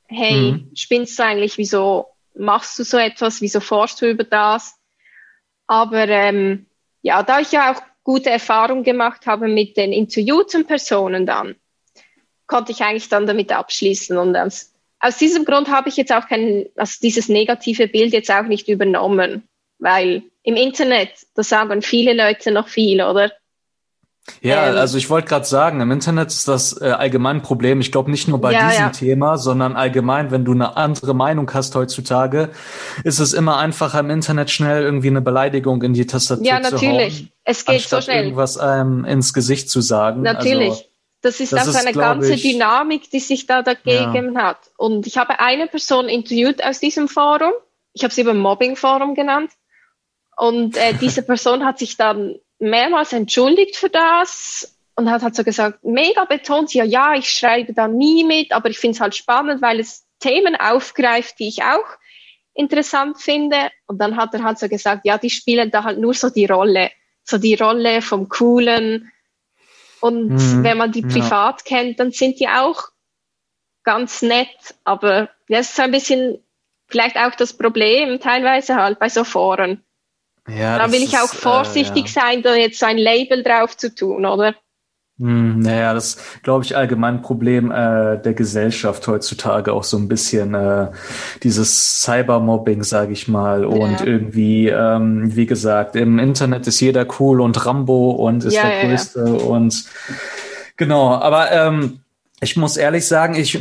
[SPEAKER 3] hey, mhm. spinnst du eigentlich, wieso machst du so etwas, wieso forschst du über das? Aber ähm, ja, da ich ja auch gute Erfahrungen gemacht habe mit den interviewten Personen dann, konnte ich eigentlich dann damit abschließen. Und aus, aus diesem Grund habe ich jetzt auch kein, also dieses negative Bild jetzt auch nicht übernommen, weil im Internet, da sagen viele Leute noch viel, oder?
[SPEAKER 2] Ja, ähm, also ich wollte gerade sagen, im Internet ist das äh, allgemein Problem. Ich glaube nicht nur bei ja, diesem ja. Thema, sondern allgemein, wenn du eine andere Meinung hast heutzutage, ist es immer einfacher im Internet schnell irgendwie eine Beleidigung in die Tastatur
[SPEAKER 3] ja, zu hauen. Ja, natürlich. Es geht so schnell.
[SPEAKER 2] irgendwas einem ins Gesicht zu sagen.
[SPEAKER 3] Natürlich. Also, das ist das auch eine ganze ich, Dynamik, die sich da dagegen ja. hat. Und ich habe eine Person interviewt aus diesem Forum. Ich habe sie über Mobbing-Forum genannt. Und äh, diese Person hat sich dann mehrmals entschuldigt für das und hat halt so gesagt, mega betont, ja, ja, ich schreibe da nie mit, aber ich finde es halt spannend, weil es Themen aufgreift, die ich auch interessant finde. Und dann hat er halt so gesagt, ja, die spielen da halt nur so die Rolle, so die Rolle vom Coolen. Und mhm, wenn man die privat ja. kennt, dann sind die auch ganz nett. Aber das ist so ein bisschen vielleicht auch das Problem teilweise halt bei so Foren. Ja, da will ich auch vorsichtig äh, ja. sein, da jetzt so ein Label drauf zu tun, oder?
[SPEAKER 2] Hm, naja, das glaube ich allgemein ein Problem äh, der Gesellschaft heutzutage auch so ein bisschen äh, dieses Cybermobbing, sage ich mal, und ja. irgendwie, ähm, wie gesagt, im Internet ist jeder cool und Rambo und ist ja, der Größte und genau, aber ähm, ich muss ehrlich sagen, ich äh,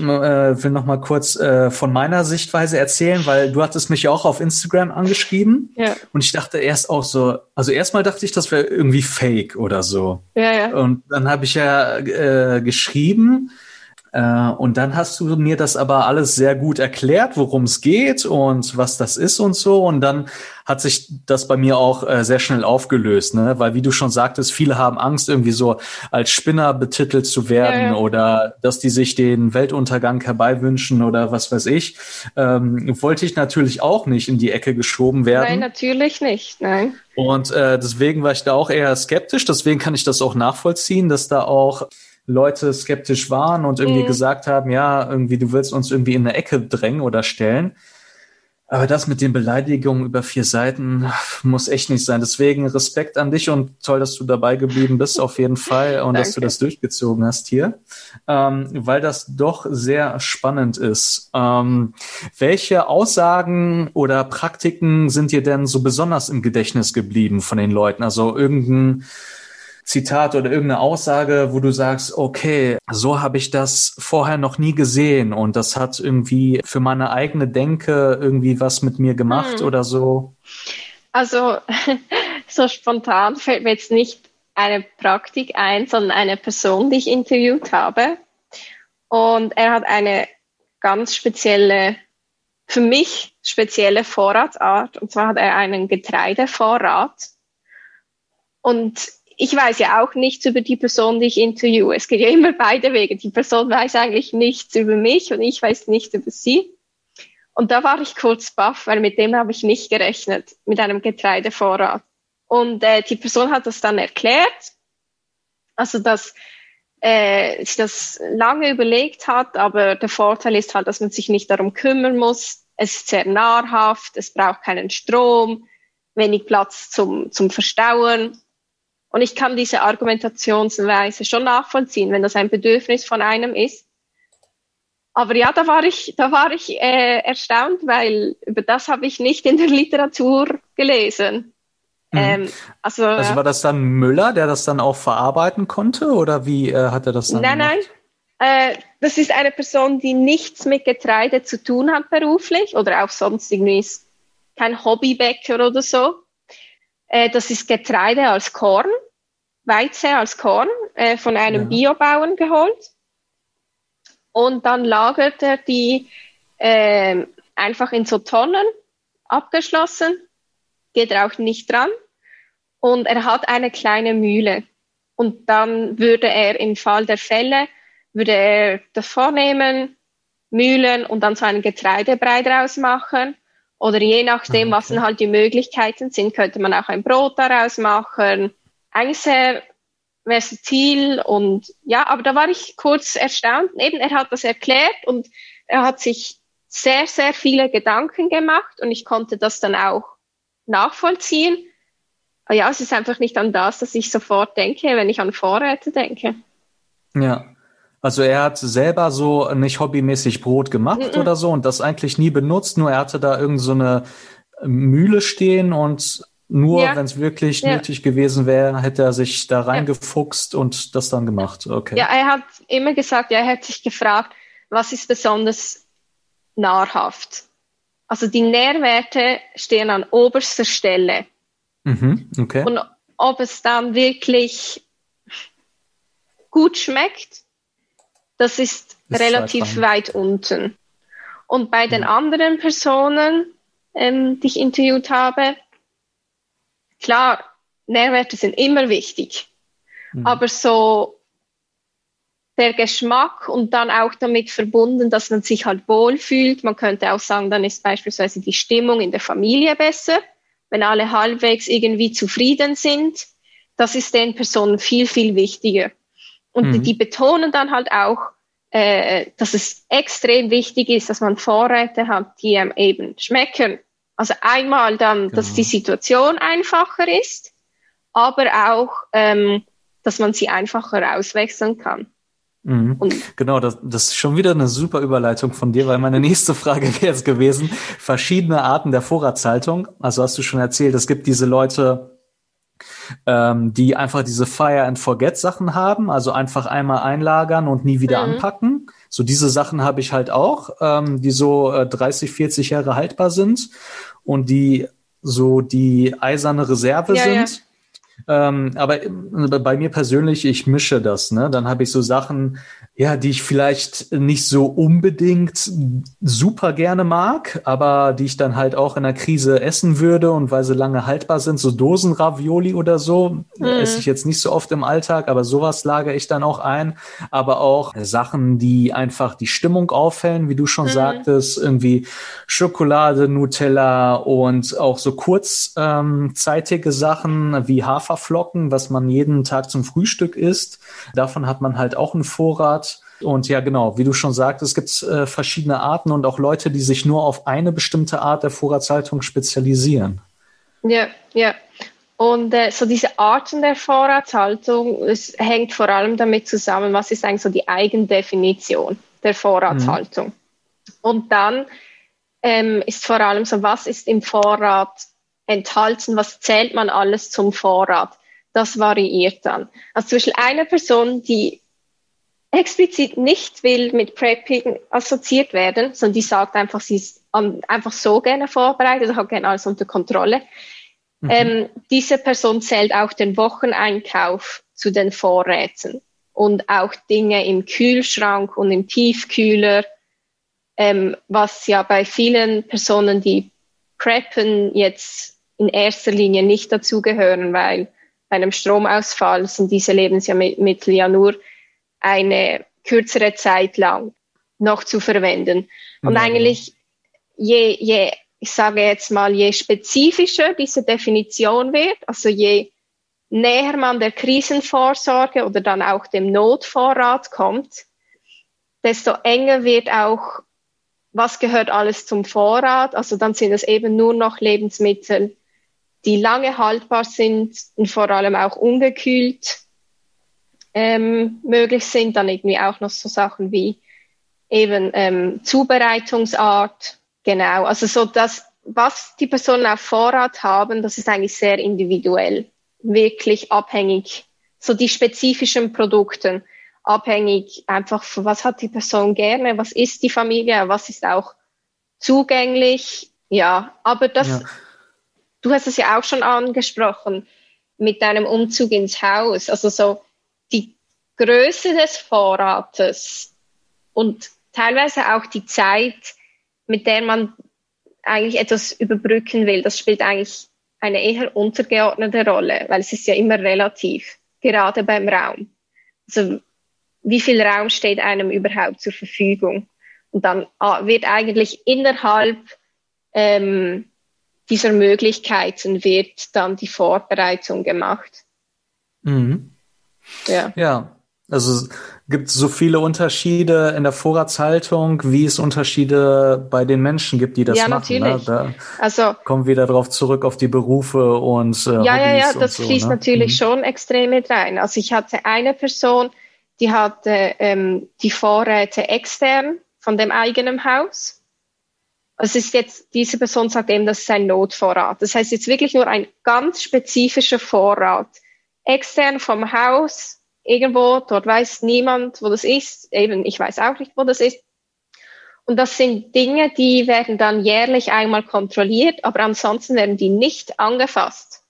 [SPEAKER 2] will noch mal kurz äh, von meiner Sichtweise erzählen, weil du hattest mich ja auch auf Instagram angeschrieben ja. und ich dachte erst auch so, also erstmal dachte ich, das wäre irgendwie Fake oder so. Ja, ja. Und dann habe ich ja äh, geschrieben und dann hast du mir das aber alles sehr gut erklärt, worum es geht und was das ist und so. Und dann hat sich das bei mir auch äh, sehr schnell aufgelöst, ne? Weil wie du schon sagtest, viele haben Angst, irgendwie so als Spinner betitelt zu werden ja, ja. oder dass die sich den Weltuntergang herbeiwünschen oder was weiß ich. Ähm, wollte ich natürlich auch nicht in die Ecke geschoben werden.
[SPEAKER 3] Nein, natürlich nicht. Nein.
[SPEAKER 2] Und äh, deswegen war ich da auch eher skeptisch. Deswegen kann ich das auch nachvollziehen, dass da auch Leute skeptisch waren und irgendwie mhm. gesagt haben, ja, irgendwie du willst uns irgendwie in eine Ecke drängen oder stellen. Aber das mit den Beleidigungen über vier Seiten muss echt nicht sein. Deswegen Respekt an dich und toll, dass du dabei geblieben bist, auf jeden Fall, und dass du das durchgezogen hast hier, ähm, weil das doch sehr spannend ist. Ähm, welche Aussagen oder Praktiken sind dir denn so besonders im Gedächtnis geblieben von den Leuten? Also irgendein Zitat oder irgendeine Aussage, wo du sagst, okay, so habe ich das vorher noch nie gesehen und das hat irgendwie für meine eigene Denke irgendwie was mit mir gemacht hm. oder so?
[SPEAKER 3] Also [LAUGHS] so spontan fällt mir jetzt nicht eine Praktik ein, sondern eine Person, die ich interviewt habe. Und er hat eine ganz spezielle, für mich spezielle Vorratsart. Und zwar hat er einen Getreidevorrat. Und ich weiß ja auch nichts über die Person, die ich interviewe. Es geht ja immer beide Wege. Die Person weiß eigentlich nichts über mich und ich weiß nichts über sie. Und da war ich kurz baff, weil mit dem habe ich nicht gerechnet, mit einem Getreidevorrat. Und äh, die Person hat das dann erklärt, also dass äh, sich das lange überlegt hat, aber der Vorteil ist halt, dass man sich nicht darum kümmern muss. Es ist sehr nahrhaft, es braucht keinen Strom, wenig Platz zum, zum Verstauen Und ich kann diese Argumentationsweise schon nachvollziehen, wenn das ein Bedürfnis von einem ist. Aber ja, da war ich, da war ich äh, erstaunt, weil über das habe ich nicht in der Literatur gelesen.
[SPEAKER 2] Mhm. Ähm, also, also war das dann Müller, der das dann auch verarbeiten konnte oder wie äh, hat er das dann
[SPEAKER 3] Nein, gemacht? nein. Äh, das ist eine Person, die nichts mit Getreide zu tun hat beruflich oder auch sonst irgendwie kein Hobbybäcker oder so. Äh, das ist Getreide als Korn, Weizen als Korn äh, von einem ja. Biobauern geholt. Und dann lagert er die äh, einfach in so Tonnen abgeschlossen, geht er auch nicht dran. Und er hat eine kleine Mühle. Und dann würde er im Fall der Fälle, würde er das vornehmen, mühlen und dann so einen Getreidebrei draus machen. Oder je nachdem, okay. was dann halt die Möglichkeiten sind, könnte man auch ein Brot daraus machen. Eigentlich sehr versatil und ja, aber da war ich kurz erstaunt. Eben, er hat das erklärt und er hat sich sehr, sehr viele Gedanken gemacht und ich konnte das dann auch nachvollziehen. Aber ja, es ist einfach nicht an das, dass ich sofort denke, wenn ich an Vorräte denke.
[SPEAKER 2] Ja. Also er hat selber so nicht hobbymäßig Brot gemacht oder so und das eigentlich nie benutzt, nur er hatte da irgend so eine Mühle stehen und nur ja. wenn es wirklich ja. nötig gewesen wäre, hätte er sich da reingefuchst ja. und das dann gemacht. Okay.
[SPEAKER 3] Ja, er hat immer gesagt, ja, er hat sich gefragt, was ist besonders nahrhaft? Also die Nährwerte stehen an oberster Stelle.
[SPEAKER 2] Mhm, okay.
[SPEAKER 3] Und ob es dann wirklich gut schmeckt, das ist, ist relativ weit unten. Und bei den anderen Personen, ähm, die ich interviewt habe, klar, Nährwerte sind immer wichtig, mhm. aber so der Geschmack und dann auch damit verbunden, dass man sich halt wohlfühlt. Man könnte auch sagen, dann ist beispielsweise die Stimmung in der Familie besser, wenn alle halbwegs irgendwie zufrieden sind. Das ist den Personen viel, viel wichtiger. Und mhm. die, betonen dann halt auch, äh, dass es extrem wichtig ist, dass man Vorräte hat, die einem eben schmecken also einmal dann, genau. dass die Situation einfacher ist, aber auch, ähm, dass man sie einfacher auswechseln kann.
[SPEAKER 2] Mhm. genau, das, das ist schon wieder eine super Überleitung von dir, weil meine nächste Frage [LAUGHS] wäre jetzt gewesen, verschiedene Arten der Vorratshaltung. Also hast du schon erzählt, es gibt diese Leute, ähm, die einfach diese Fire and Forget Sachen haben, also einfach einmal einlagern und nie wieder mhm. anpacken. So diese Sachen habe ich halt auch, ähm, die so äh, 30, 40 Jahre haltbar sind und die so die eiserne Reserve ja, sind. Ja. Ähm, aber äh, bei mir persönlich, ich mische das. Ne? Dann habe ich so Sachen, ja, die ich vielleicht nicht so unbedingt super gerne mag, aber die ich dann halt auch in der Krise essen würde und weil sie lange haltbar sind, so Dosenravioli oder so, mhm. esse ich jetzt nicht so oft im Alltag, aber sowas lagere ich dann auch ein. Aber auch Sachen, die einfach die Stimmung aufhellen, wie du schon mhm. sagtest, irgendwie Schokolade, Nutella und auch so kurzzeitige ähm, Sachen wie Haferflocken, was man jeden Tag zum Frühstück isst. Davon hat man halt auch einen Vorrat und ja, genau, wie du schon sagtest, es gibt äh, verschiedene Arten und auch Leute, die sich nur auf eine bestimmte Art der Vorratshaltung spezialisieren.
[SPEAKER 3] Ja, ja. Und äh, so diese Arten der Vorratshaltung, es hängt vor allem damit zusammen, was ist eigentlich so die Eigendefinition der Vorratshaltung. Mhm. Und dann ähm, ist vor allem so, was ist im Vorrat enthalten, was zählt man alles zum Vorrat. Das variiert dann. Also zum Beispiel eine Person, die explizit nicht will mit Prepping assoziiert werden, sondern die sagt einfach, sie ist einfach so gerne vorbereitet, hat gerne alles unter Kontrolle. Mhm. Ähm, diese Person zählt auch den Wocheneinkauf zu den Vorräten und auch Dinge im Kühlschrank und im Tiefkühler, ähm, was ja bei vielen Personen, die preppen, jetzt in erster Linie nicht dazugehören, weil bei einem Stromausfall sind diese Lebensmittel ja nur eine kürzere Zeit lang noch zu verwenden. Und ja. eigentlich, je, je, ich sage jetzt mal, je spezifischer diese Definition wird, also je näher man der Krisenvorsorge oder dann auch dem Notvorrat kommt, desto enger wird auch, was gehört alles zum Vorrat. Also dann sind es eben nur noch Lebensmittel, die lange haltbar sind und vor allem auch ungekühlt ähm, möglich sind. Dann irgendwie auch noch so Sachen wie eben ähm, Zubereitungsart, genau. Also so das, was die Personen auf Vorrat haben, das ist eigentlich sehr individuell, wirklich abhängig. So die spezifischen Produkte, abhängig einfach von was hat die Person gerne, was ist die Familie, was ist auch zugänglich. Ja, aber das, ja. du hast es ja auch schon angesprochen mit deinem Umzug ins Haus. Also so die Größe des Vorrates und teilweise auch die Zeit, mit der man eigentlich etwas überbrücken will, das spielt eigentlich eine eher untergeordnete Rolle, weil es ist ja immer relativ, gerade beim Raum. Also wie viel Raum steht einem überhaupt zur Verfügung? Und dann ah, wird eigentlich innerhalb ähm, dieser Möglichkeiten wird dann die Vorbereitung gemacht.
[SPEAKER 2] Mhm. Ja. ja, also gibt es so viele Unterschiede in der Vorratshaltung, wie es Unterschiede bei den Menschen gibt, die das ja, machen. Ne? Natürlich. Ne? Da also kommen wir darauf zurück auf die Berufe und
[SPEAKER 3] äh, ja, ja, ja, das so, fließt ne? natürlich mhm. schon extrem mit rein. Also ich hatte eine Person, die hatte ähm, die Vorräte extern von dem eigenen Haus. Also es ist jetzt, diese Person sagt eben, das ist ein Notvorrat. Das heißt jetzt wirklich nur ein ganz spezifischer Vorrat. Extern vom Haus, irgendwo, dort weiß niemand, wo das ist. Eben, ich weiß auch nicht, wo das ist. Und das sind Dinge, die werden dann jährlich einmal kontrolliert, aber ansonsten werden die nicht angefasst.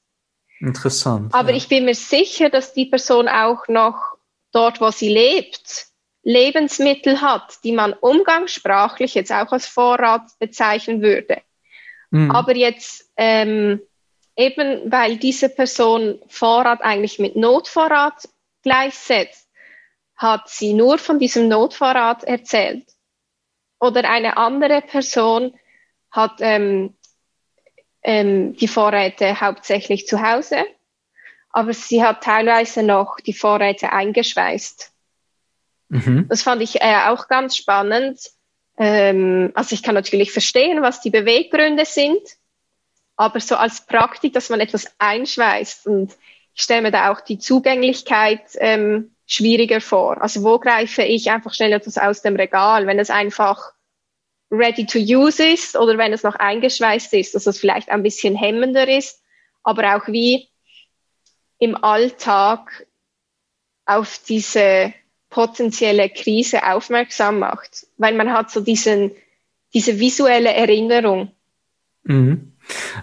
[SPEAKER 2] Interessant.
[SPEAKER 3] Aber ja. ich bin mir sicher, dass die Person auch noch dort, wo sie lebt, Lebensmittel hat, die man umgangssprachlich jetzt auch als Vorrat bezeichnen würde. Mhm. Aber jetzt ähm, eben, weil diese Person Vorrat eigentlich mit Notvorrat gleichsetzt, hat sie nur von diesem Notvorrat erzählt. Oder eine andere Person hat ähm, ähm, die Vorräte hauptsächlich zu Hause, aber sie hat teilweise noch die Vorräte eingeschweißt. Mhm. Das fand ich äh, auch ganz spannend. Ähm, also ich kann natürlich verstehen, was die Beweggründe sind, aber so als Praktik, dass man etwas einschweißt und ich stelle mir da auch die Zugänglichkeit ähm, schwieriger vor. Also wo greife ich einfach schnell etwas aus dem Regal, wenn es einfach ready to use ist oder wenn es noch eingeschweißt ist, dass es vielleicht ein bisschen hemmender ist, aber auch wie im Alltag auf diese potenzielle Krise aufmerksam macht, weil man hat so diesen, diese visuelle Erinnerung.
[SPEAKER 2] Mhm.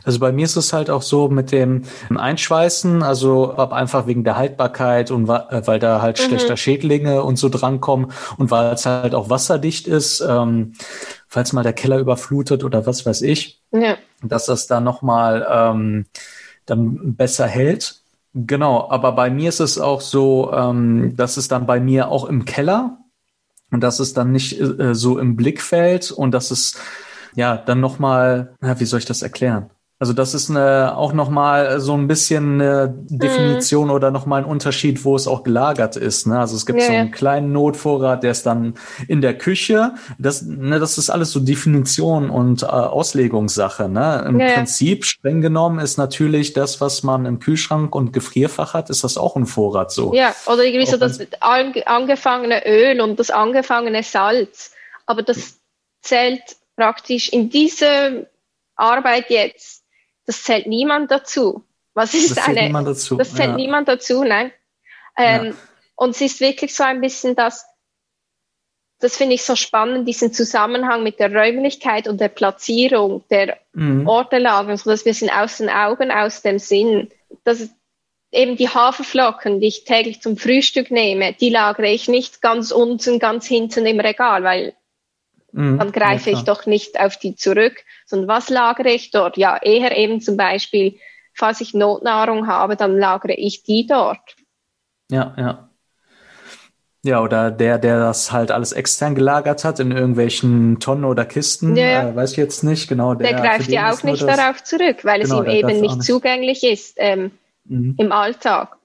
[SPEAKER 2] Also bei mir ist es halt auch so mit dem Einschweißen, also ab einfach wegen der Haltbarkeit und äh, weil da halt mhm. schlechter Schädlinge und so drankommen und weil es halt auch wasserdicht ist, ähm, falls mal der Keller überflutet oder was weiß ich, ja. dass das dann nochmal ähm, dann besser hält. Genau, aber bei mir ist es auch so, ähm, dass es dann bei mir auch im Keller und dass es dann nicht äh, so im Blickfeld und dass es ja, dann nochmal, wie soll ich das erklären? Also das ist eine, auch nochmal so ein bisschen eine Definition mhm. oder nochmal ein Unterschied, wo es auch gelagert ist. Ne? Also es gibt ja, so einen kleinen Notvorrat, der ist dann in der Küche. Das, ne, das ist alles so Definition und äh, Auslegungssache. Ne? Im ja, Prinzip, streng genommen, ist natürlich das, was man im Kühlschrank und Gefrierfach hat, ist das auch ein Vorrat so.
[SPEAKER 3] Ja, oder irgendwie so das angefangene Öl und das angefangene Salz. Aber das zählt praktisch in dieser Arbeit jetzt, das zählt niemand dazu. Was ist das eine? Niemand dazu. Das zählt ja. niemand dazu, nein. Ähm, ja. Und es ist wirklich so ein bisschen das, das finde ich so spannend, diesen Zusammenhang mit der Räumlichkeit und der Platzierung der mhm. Ortelagen, so dass wir sind aus den Augen, aus dem Sinn. Das eben die Haferflocken, die ich täglich zum Frühstück nehme, die lagere ich nicht ganz unten, ganz hinten im Regal, weil dann greife ja, ich doch nicht auf die zurück, sondern was lagere ich dort? Ja, eher eben zum Beispiel, falls ich Notnahrung habe, dann lagere ich die dort.
[SPEAKER 2] Ja, ja. Ja, oder der, der das halt alles extern gelagert hat in irgendwelchen Tonnen oder Kisten, ja, äh, weiß ich jetzt nicht genau.
[SPEAKER 3] Der, der greift ja auch nicht darauf zurück, weil genau, es ihm eben nicht, nicht zugänglich ist ähm, mhm. im Alltag.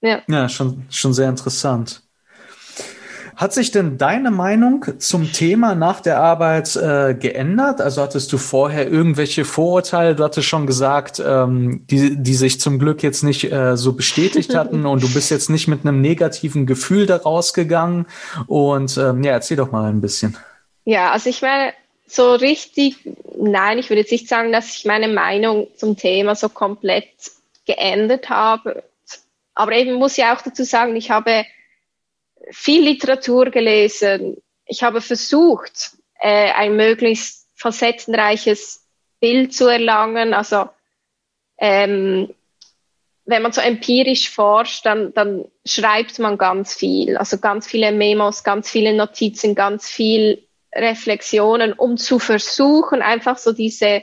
[SPEAKER 2] Ja, ja schon, schon sehr interessant. Hat sich denn deine Meinung zum Thema nach der Arbeit äh, geändert? Also hattest du vorher irgendwelche Vorurteile? Du hattest schon gesagt, ähm, die, die sich zum Glück jetzt nicht äh, so bestätigt [LAUGHS] hatten und du bist jetzt nicht mit einem negativen Gefühl daraus gegangen. Und ähm, ja, erzähl doch mal ein bisschen.
[SPEAKER 3] Ja, also ich meine, so richtig, nein, ich würde jetzt nicht sagen, dass ich meine Meinung zum Thema so komplett geändert habe. Aber eben muss ich auch dazu sagen, ich habe viel Literatur gelesen. Ich habe versucht, äh, ein möglichst facettenreiches Bild zu erlangen. Also ähm, wenn man so empirisch forscht, dann, dann schreibt man ganz viel. Also ganz viele Memos, ganz viele Notizen, ganz viel Reflexionen, um zu versuchen, einfach so diese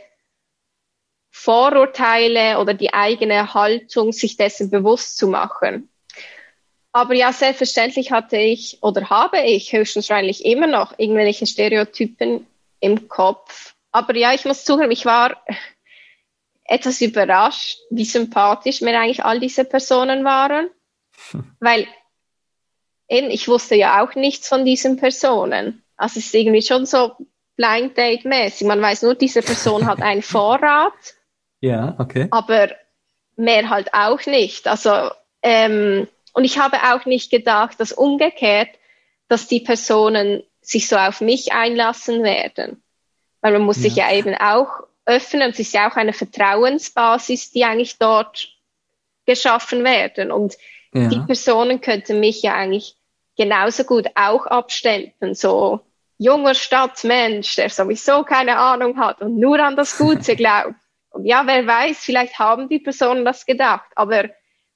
[SPEAKER 3] Vorurteile oder die eigene Haltung, sich dessen bewusst zu machen. Aber ja, selbstverständlich hatte ich oder habe ich höchstwahrscheinlich immer noch irgendwelche Stereotypen im Kopf. Aber ja, ich muss zugeben, ich war [LAUGHS] etwas überrascht, wie sympathisch mir eigentlich all diese Personen waren. Weil eben, ich wusste ja auch nichts von diesen Personen. Also es ist irgendwie schon so Blind Date mäßig. Man weiß nur, diese Person hat einen [LAUGHS] Vorrat.
[SPEAKER 2] Ja, okay.
[SPEAKER 3] Aber mehr halt auch nicht. Also, ähm, und ich habe auch nicht gedacht, dass umgekehrt, dass die Personen sich so auf mich einlassen werden. Weil man muss ja. sich ja eben auch öffnen. Es ist ja auch eine Vertrauensbasis, die eigentlich dort geschaffen werden. Und ja. die Personen könnten mich ja eigentlich genauso gut auch abstempeln. So, junger Stadtmensch, der sowieso keine Ahnung hat und nur an das Gute [LAUGHS] glaubt. Und ja, wer weiß, vielleicht haben die Personen das gedacht, aber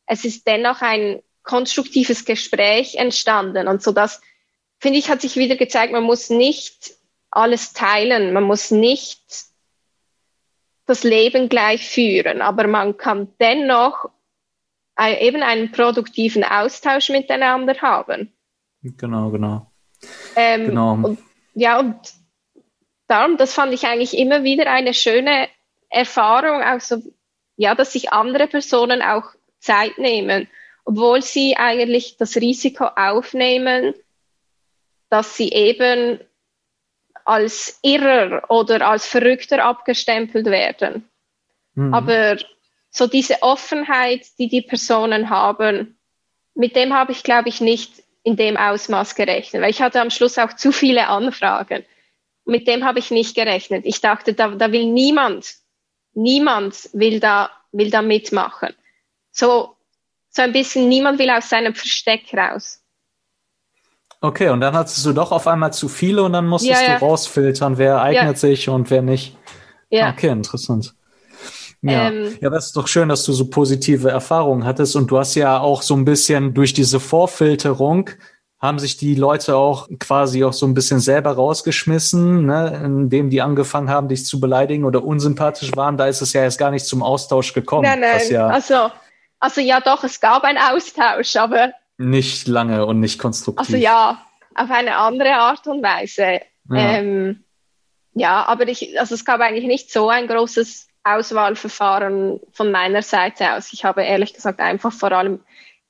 [SPEAKER 3] es ist dennoch ein konstruktives Gespräch entstanden. Und so das, finde ich, hat sich wieder gezeigt, man muss nicht alles teilen, man muss nicht das Leben gleich führen, aber man kann dennoch eben einen produktiven Austausch miteinander haben.
[SPEAKER 2] Genau, genau.
[SPEAKER 3] Ähm, genau. Und ja, und darum, das fand ich eigentlich immer wieder eine schöne Erfahrung, auch so, ja, dass sich andere Personen auch Zeit nehmen, obwohl sie eigentlich das Risiko aufnehmen, dass sie eben als Irrer oder als Verrückter abgestempelt werden. Mhm. Aber so diese Offenheit, die die Personen haben, mit dem habe ich, glaube ich, nicht in dem Ausmaß gerechnet, weil ich hatte am Schluss auch zu viele Anfragen. Mit dem habe ich nicht gerechnet. Ich dachte, da, da will niemand, niemand will da, will da mitmachen. So, so ein bisschen, niemand will aus seinem Versteck raus.
[SPEAKER 2] Okay, und dann hattest du doch auf einmal zu viele und dann musstest ja, ja. du rausfiltern, wer eignet ja. sich und wer nicht. Ja. Okay, interessant. Ja. Ähm, ja, das ist doch schön, dass du so positive Erfahrungen hattest und du hast ja auch so ein bisschen durch diese Vorfilterung haben sich die Leute auch quasi auch so ein bisschen selber rausgeschmissen, ne, indem die angefangen haben, dich zu beleidigen oder unsympathisch waren. Da ist es ja erst gar nicht zum Austausch gekommen.
[SPEAKER 3] Nein, nein.
[SPEAKER 2] Ja
[SPEAKER 3] also, also ja, doch, es gab einen Austausch, aber
[SPEAKER 2] nicht lange und nicht konstruktiv.
[SPEAKER 3] Also ja, auf eine andere Art und Weise. Ja, ähm, ja aber ich, also es gab eigentlich nicht so ein großes Auswahlverfahren von meiner Seite aus. Ich habe ehrlich gesagt einfach vor allem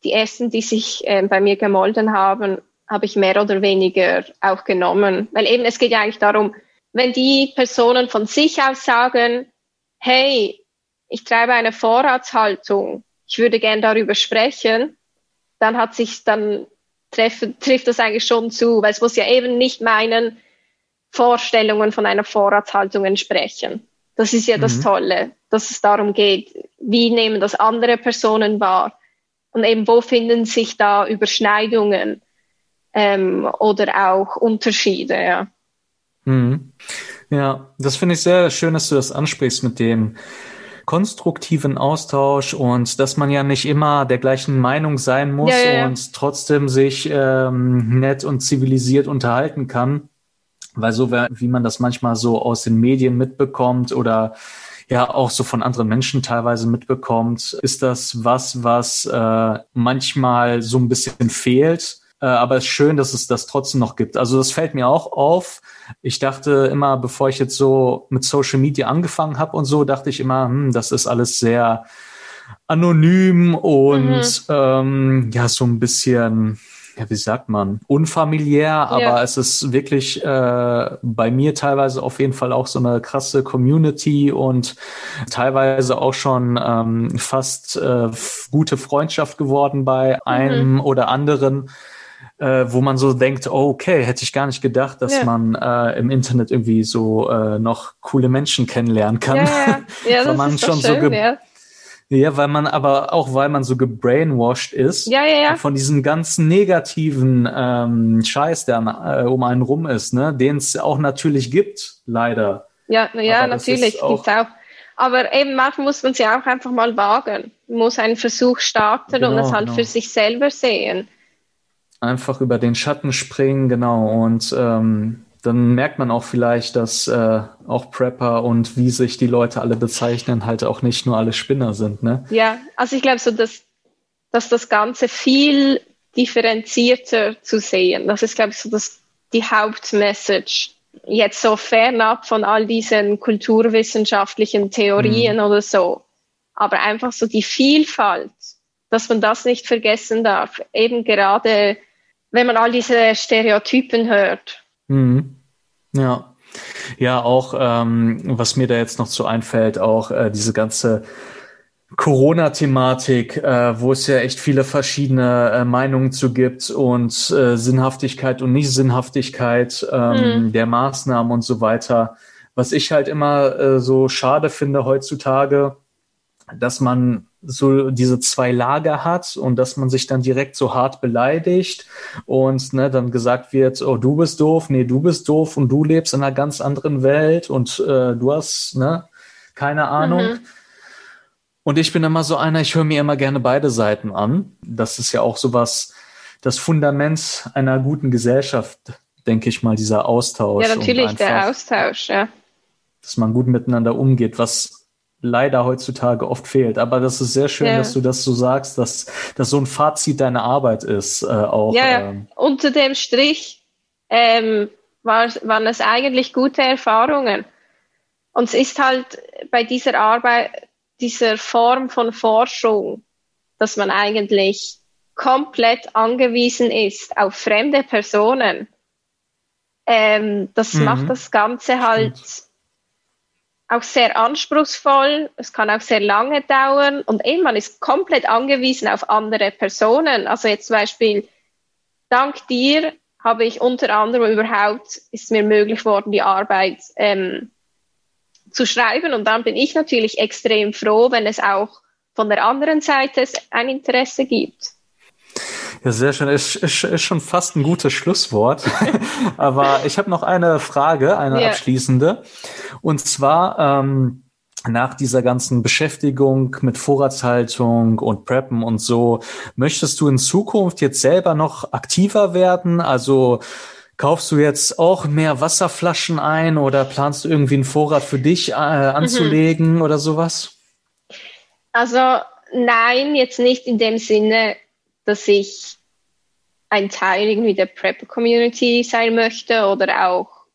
[SPEAKER 3] die ersten, die sich äh, bei mir gemolden haben, habe ich mehr oder weniger auch genommen. Weil eben es geht ja eigentlich darum, wenn die Personen von sich aus sagen, hey, ich treibe eine Vorratshaltung, ich würde gern darüber sprechen, dann hat sich dann treffen, trifft das eigentlich schon zu, weil es muss ja eben nicht meinen Vorstellungen von einer Vorratshaltung entsprechen. Das ist ja das mhm. Tolle, dass es darum geht, wie nehmen das andere Personen wahr und eben wo finden sich da Überschneidungen ähm, oder auch Unterschiede. Ja.
[SPEAKER 2] Mhm. Ja, das finde ich sehr schön, dass du das ansprichst mit dem konstruktiven Austausch und dass man ja nicht immer der gleichen Meinung sein muss ja, ja. und trotzdem sich ähm, nett und zivilisiert unterhalten kann. Weil so, wie man das manchmal so aus den Medien mitbekommt oder ja auch so von anderen Menschen teilweise mitbekommt, ist das was, was äh, manchmal so ein bisschen fehlt. Äh, aber es ist schön, dass es das trotzdem noch gibt. Also das fällt mir auch auf. Ich dachte immer, bevor ich jetzt so mit Social Media angefangen habe und so, dachte ich immer, hm, das ist alles sehr anonym und mhm. ähm, ja, so ein bisschen ja, wie sagt man, unfamiliär, aber ja. es ist wirklich äh, bei mir teilweise auf jeden Fall auch so eine krasse Community und teilweise auch schon ähm, fast äh, gute Freundschaft geworden bei einem mhm. oder anderen. Äh, wo man so denkt, oh, okay, hätte ich gar nicht gedacht, dass ja. man äh, im Internet irgendwie so äh, noch coole Menschen kennenlernen kann. Ja, ja. [LAUGHS] ja das man ist schon schön, so ja. Ja, weil man aber auch, weil man so gebrainwashed ist
[SPEAKER 3] ja, ja, ja.
[SPEAKER 2] von diesem ganzen negativen ähm, Scheiß, der äh, um einen rum ist, ne, den es auch natürlich gibt, leider.
[SPEAKER 3] Ja, ja, natürlich auch gibt's auch. Aber eben manchmal muss man es ja auch einfach mal wagen. Man muss einen Versuch starten genau, und es halt genau. für sich selber sehen.
[SPEAKER 2] Einfach über den Schatten springen, genau. Und ähm, dann merkt man auch vielleicht, dass äh, auch Prepper und wie sich die Leute alle bezeichnen, halt auch nicht nur alle Spinner sind, ne?
[SPEAKER 3] Ja, also ich glaube so, dass, dass das Ganze viel differenzierter zu sehen. Das ist, glaube ich, so das, die Hauptmessage. Jetzt so fernab von all diesen kulturwissenschaftlichen Theorien mhm. oder so. Aber einfach so die Vielfalt, dass man das nicht vergessen darf. Eben gerade, wenn man all diese Stereotypen hört
[SPEAKER 2] Mhm. Ja. Ja, auch ähm, was mir da jetzt noch zu einfällt, auch äh, diese ganze Corona-Thematik, äh, wo es ja echt viele verschiedene äh, Meinungen zu gibt und äh, Sinnhaftigkeit und Nicht-Sinnhaftigkeit ähm, mhm. der Maßnahmen und so weiter. Was ich halt immer äh, so schade finde heutzutage, dass man so diese zwei Lager hat und dass man sich dann direkt so hart beleidigt und ne, dann gesagt wird, oh, du bist doof, nee, du bist doof und du lebst in einer ganz anderen Welt und äh, du hast ne, keine Ahnung. Mhm. Und ich bin immer so einer, ich höre mir immer gerne beide Seiten an. Das ist ja auch sowas, das Fundament einer guten Gesellschaft, denke ich mal, dieser Austausch.
[SPEAKER 3] Ja, natürlich, einfach, der Austausch, ja.
[SPEAKER 2] Dass man gut miteinander umgeht, was leider heutzutage oft fehlt. Aber das ist sehr schön, ja. dass du das so sagst, dass das so ein Fazit deiner Arbeit ist. Äh, auch,
[SPEAKER 3] ja, ähm, unter dem Strich ähm, war, waren es eigentlich gute Erfahrungen. Und es ist halt bei dieser Arbeit, dieser Form von Forschung, dass man eigentlich komplett angewiesen ist auf fremde Personen. Ähm, das mhm. macht das Ganze halt auch sehr anspruchsvoll, es kann auch sehr lange dauern und eben man ist komplett angewiesen auf andere Personen. Also jetzt zum Beispiel, dank dir habe ich unter anderem überhaupt, ist mir möglich worden, die Arbeit ähm, zu schreiben und dann bin ich natürlich extrem froh, wenn es auch von der anderen Seite ein Interesse gibt.
[SPEAKER 2] Ja, sehr schön. Ist, ist, ist schon fast ein gutes Schlusswort. [LAUGHS] Aber ich habe noch eine Frage, eine ja. abschließende. Und zwar ähm, nach dieser ganzen Beschäftigung mit Vorratshaltung und Preppen und so, möchtest du in Zukunft jetzt selber noch aktiver werden? Also kaufst du jetzt auch mehr Wasserflaschen ein oder planst du irgendwie einen Vorrat für dich äh, anzulegen mhm. oder sowas?
[SPEAKER 3] Also nein, jetzt nicht in dem Sinne, dass ich ein Teil irgendwie der Prepper-Community sein möchte oder auch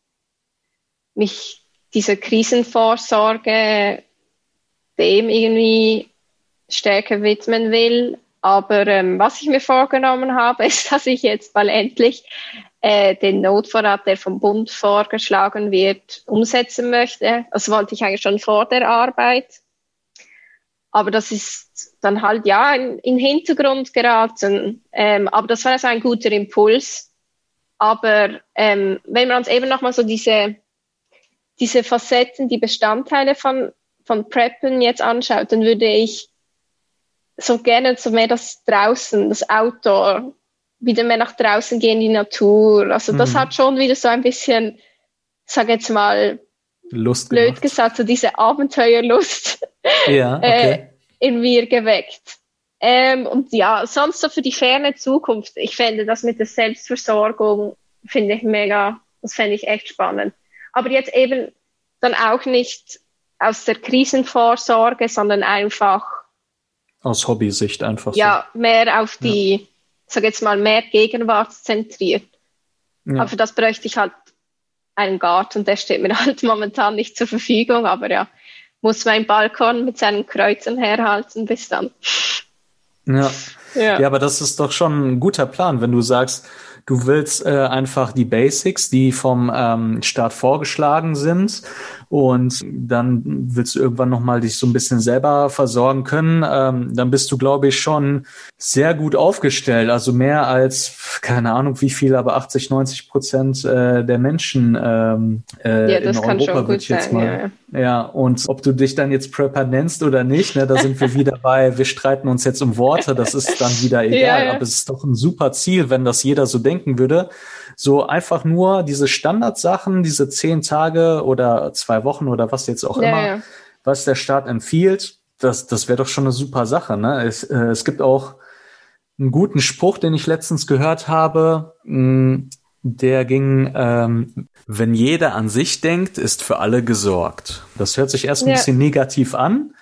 [SPEAKER 3] mich dieser Krisenvorsorge dem irgendwie stärker widmen will. Aber ähm, was ich mir vorgenommen habe, [LAUGHS] ist, dass ich jetzt mal endlich äh, den Notvorrat, der vom Bund vorgeschlagen wird, umsetzen möchte. Das wollte ich eigentlich schon vor der Arbeit. Aber das ist dann halt ja in, in Hintergrund geraten. Ähm, aber das war also ein guter Impuls. Aber ähm, wenn man uns eben nochmal so diese, diese Facetten, die Bestandteile von, von Preppen jetzt anschaut, dann würde ich so gerne so mehr das draußen, das Outdoor, wieder mehr nach draußen gehen, die Natur. Also das mhm. hat schon wieder so ein bisschen, sag jetzt mal, Lust blöd gemacht. gesagt, so diese Abenteuerlust
[SPEAKER 2] ja, [LAUGHS] okay.
[SPEAKER 3] äh, in mir geweckt. Ähm, und ja, sonst so für die ferne Zukunft, ich fände das mit der Selbstversorgung, finde ich mega, das fände ich echt spannend. Aber jetzt eben dann auch nicht aus der Krisenvorsorge, sondern einfach
[SPEAKER 2] aus Hobbysicht einfach.
[SPEAKER 3] Ja, so. mehr auf die, ja. sag jetzt mal, mehr gegenwartszentriert. Ja. Aber für das bräuchte ich halt einen Garten, der steht mir [LAUGHS] halt momentan nicht zur Verfügung, aber ja, muss mein Balkon mit seinen Kreuzen herhalten bis dann.
[SPEAKER 2] Ja, Ja. ja, aber das ist doch schon ein guter Plan, wenn du sagst, Du willst äh, einfach die Basics, die vom ähm, Staat vorgeschlagen sind, und dann willst du irgendwann nochmal dich so ein bisschen selber versorgen können. Ähm, dann bist du, glaube ich, schon sehr gut aufgestellt. Also mehr als, keine Ahnung wie viel, aber 80, 90 Prozent äh, der Menschen ähm, äh,
[SPEAKER 3] ja, das in kann Europa schon gut jetzt sein,
[SPEAKER 2] mal. Ja. ja, und ob du dich dann jetzt Prepper nennst oder nicht, ne, da sind wir wieder bei, wir streiten uns jetzt um Worte, das ist dann wieder [LAUGHS] egal. Aber es ist doch ein super Ziel, wenn das jeder so denken würde. So einfach nur diese Standardsachen, diese zehn Tage oder zwei Wochen oder was jetzt auch ja, immer, ja. was der Staat empfiehlt, das, das wäre doch schon eine super Sache. Ne? Es, äh, es gibt auch einen guten Spruch, den ich letztens gehört habe, mh, mm, der ging, ähm, wenn jeder an sich denkt, ist für alle gesorgt. Das hört sich erst ein ja. bisschen negativ an,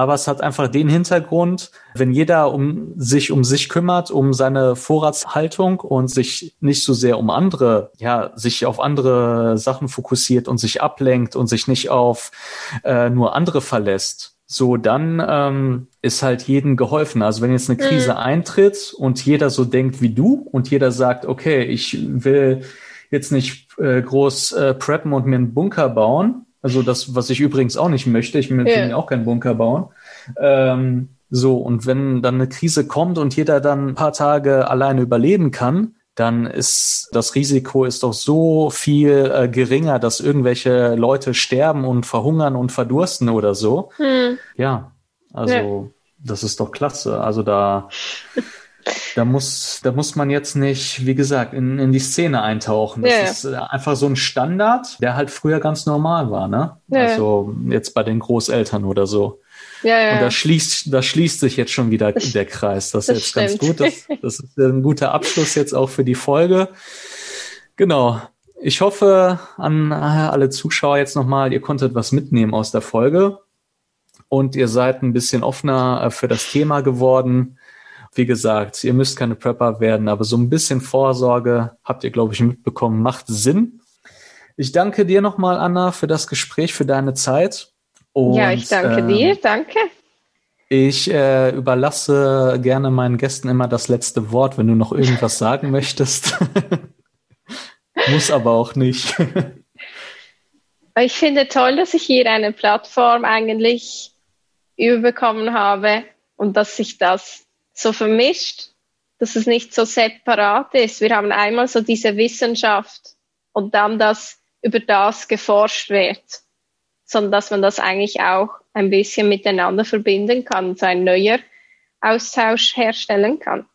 [SPEAKER 2] aber es hat einfach den Hintergrund, wenn jeder um sich um sich kümmert, um seine Vorratshaltung und sich nicht so sehr um andere, ja, sich auf andere Sachen fokussiert und sich ablenkt und sich nicht auf äh, nur andere verlässt, so dann ähm, ist halt jedem geholfen. Also wenn jetzt eine Krise mhm. eintritt und jeder so denkt wie du und jeder sagt, okay, ich will jetzt nicht äh, groß äh, preppen und mir einen Bunker bauen, also das, was ich übrigens auch nicht möchte, ich will yeah. auch keinen Bunker bauen. Ähm, so, und wenn dann eine Krise kommt und jeder dann ein paar Tage alleine überleben kann, dann ist das Risiko ist doch so viel äh, geringer, dass irgendwelche Leute sterben und verhungern und verdursten oder so. Hm. Ja, also ja. das ist doch klasse. Also da [LAUGHS] Da muss, da muss man jetzt nicht, wie gesagt, in, in die Szene eintauchen. Das ja. ist äh, einfach so ein Standard, der halt früher ganz normal war, ne? Ja. Also jetzt bei den Großeltern oder so. Ja, ja. Und da schließt, da schließt sich jetzt schon wieder der Kreis. Das ist jetzt stimmt. ganz gut. Das, das ist ein guter Abschluss jetzt auch für die Folge. Genau. Ich hoffe an alle Zuschauer jetzt nochmal, ihr konntet was mitnehmen aus der Folge und ihr seid ein bisschen offener äh, für das Thema geworden. Wie gesagt, ihr müsst keine Prepper werden, aber so ein bisschen Vorsorge habt ihr, glaube ich, mitbekommen, macht Sinn. Ich danke dir nochmal, Anna, für das Gespräch, für deine Zeit.
[SPEAKER 3] Und, ja, ich danke äh, dir, danke.
[SPEAKER 2] Ich äh, überlasse gerne meinen Gästen immer das letzte Wort, wenn du noch irgendwas [LAUGHS] sagen möchtest. [LAUGHS] Muss aber auch nicht.
[SPEAKER 3] ich finde toll, dass ich hier eine Plattform eigentlich überbekommen habe und dass sich das so vermischt, dass es nicht so separat ist. Wir haben einmal so diese Wissenschaft und dann, dass über das geforscht wird, sondern dass man das eigentlich auch ein bisschen miteinander verbinden kann, so ein neuer Austausch herstellen kann.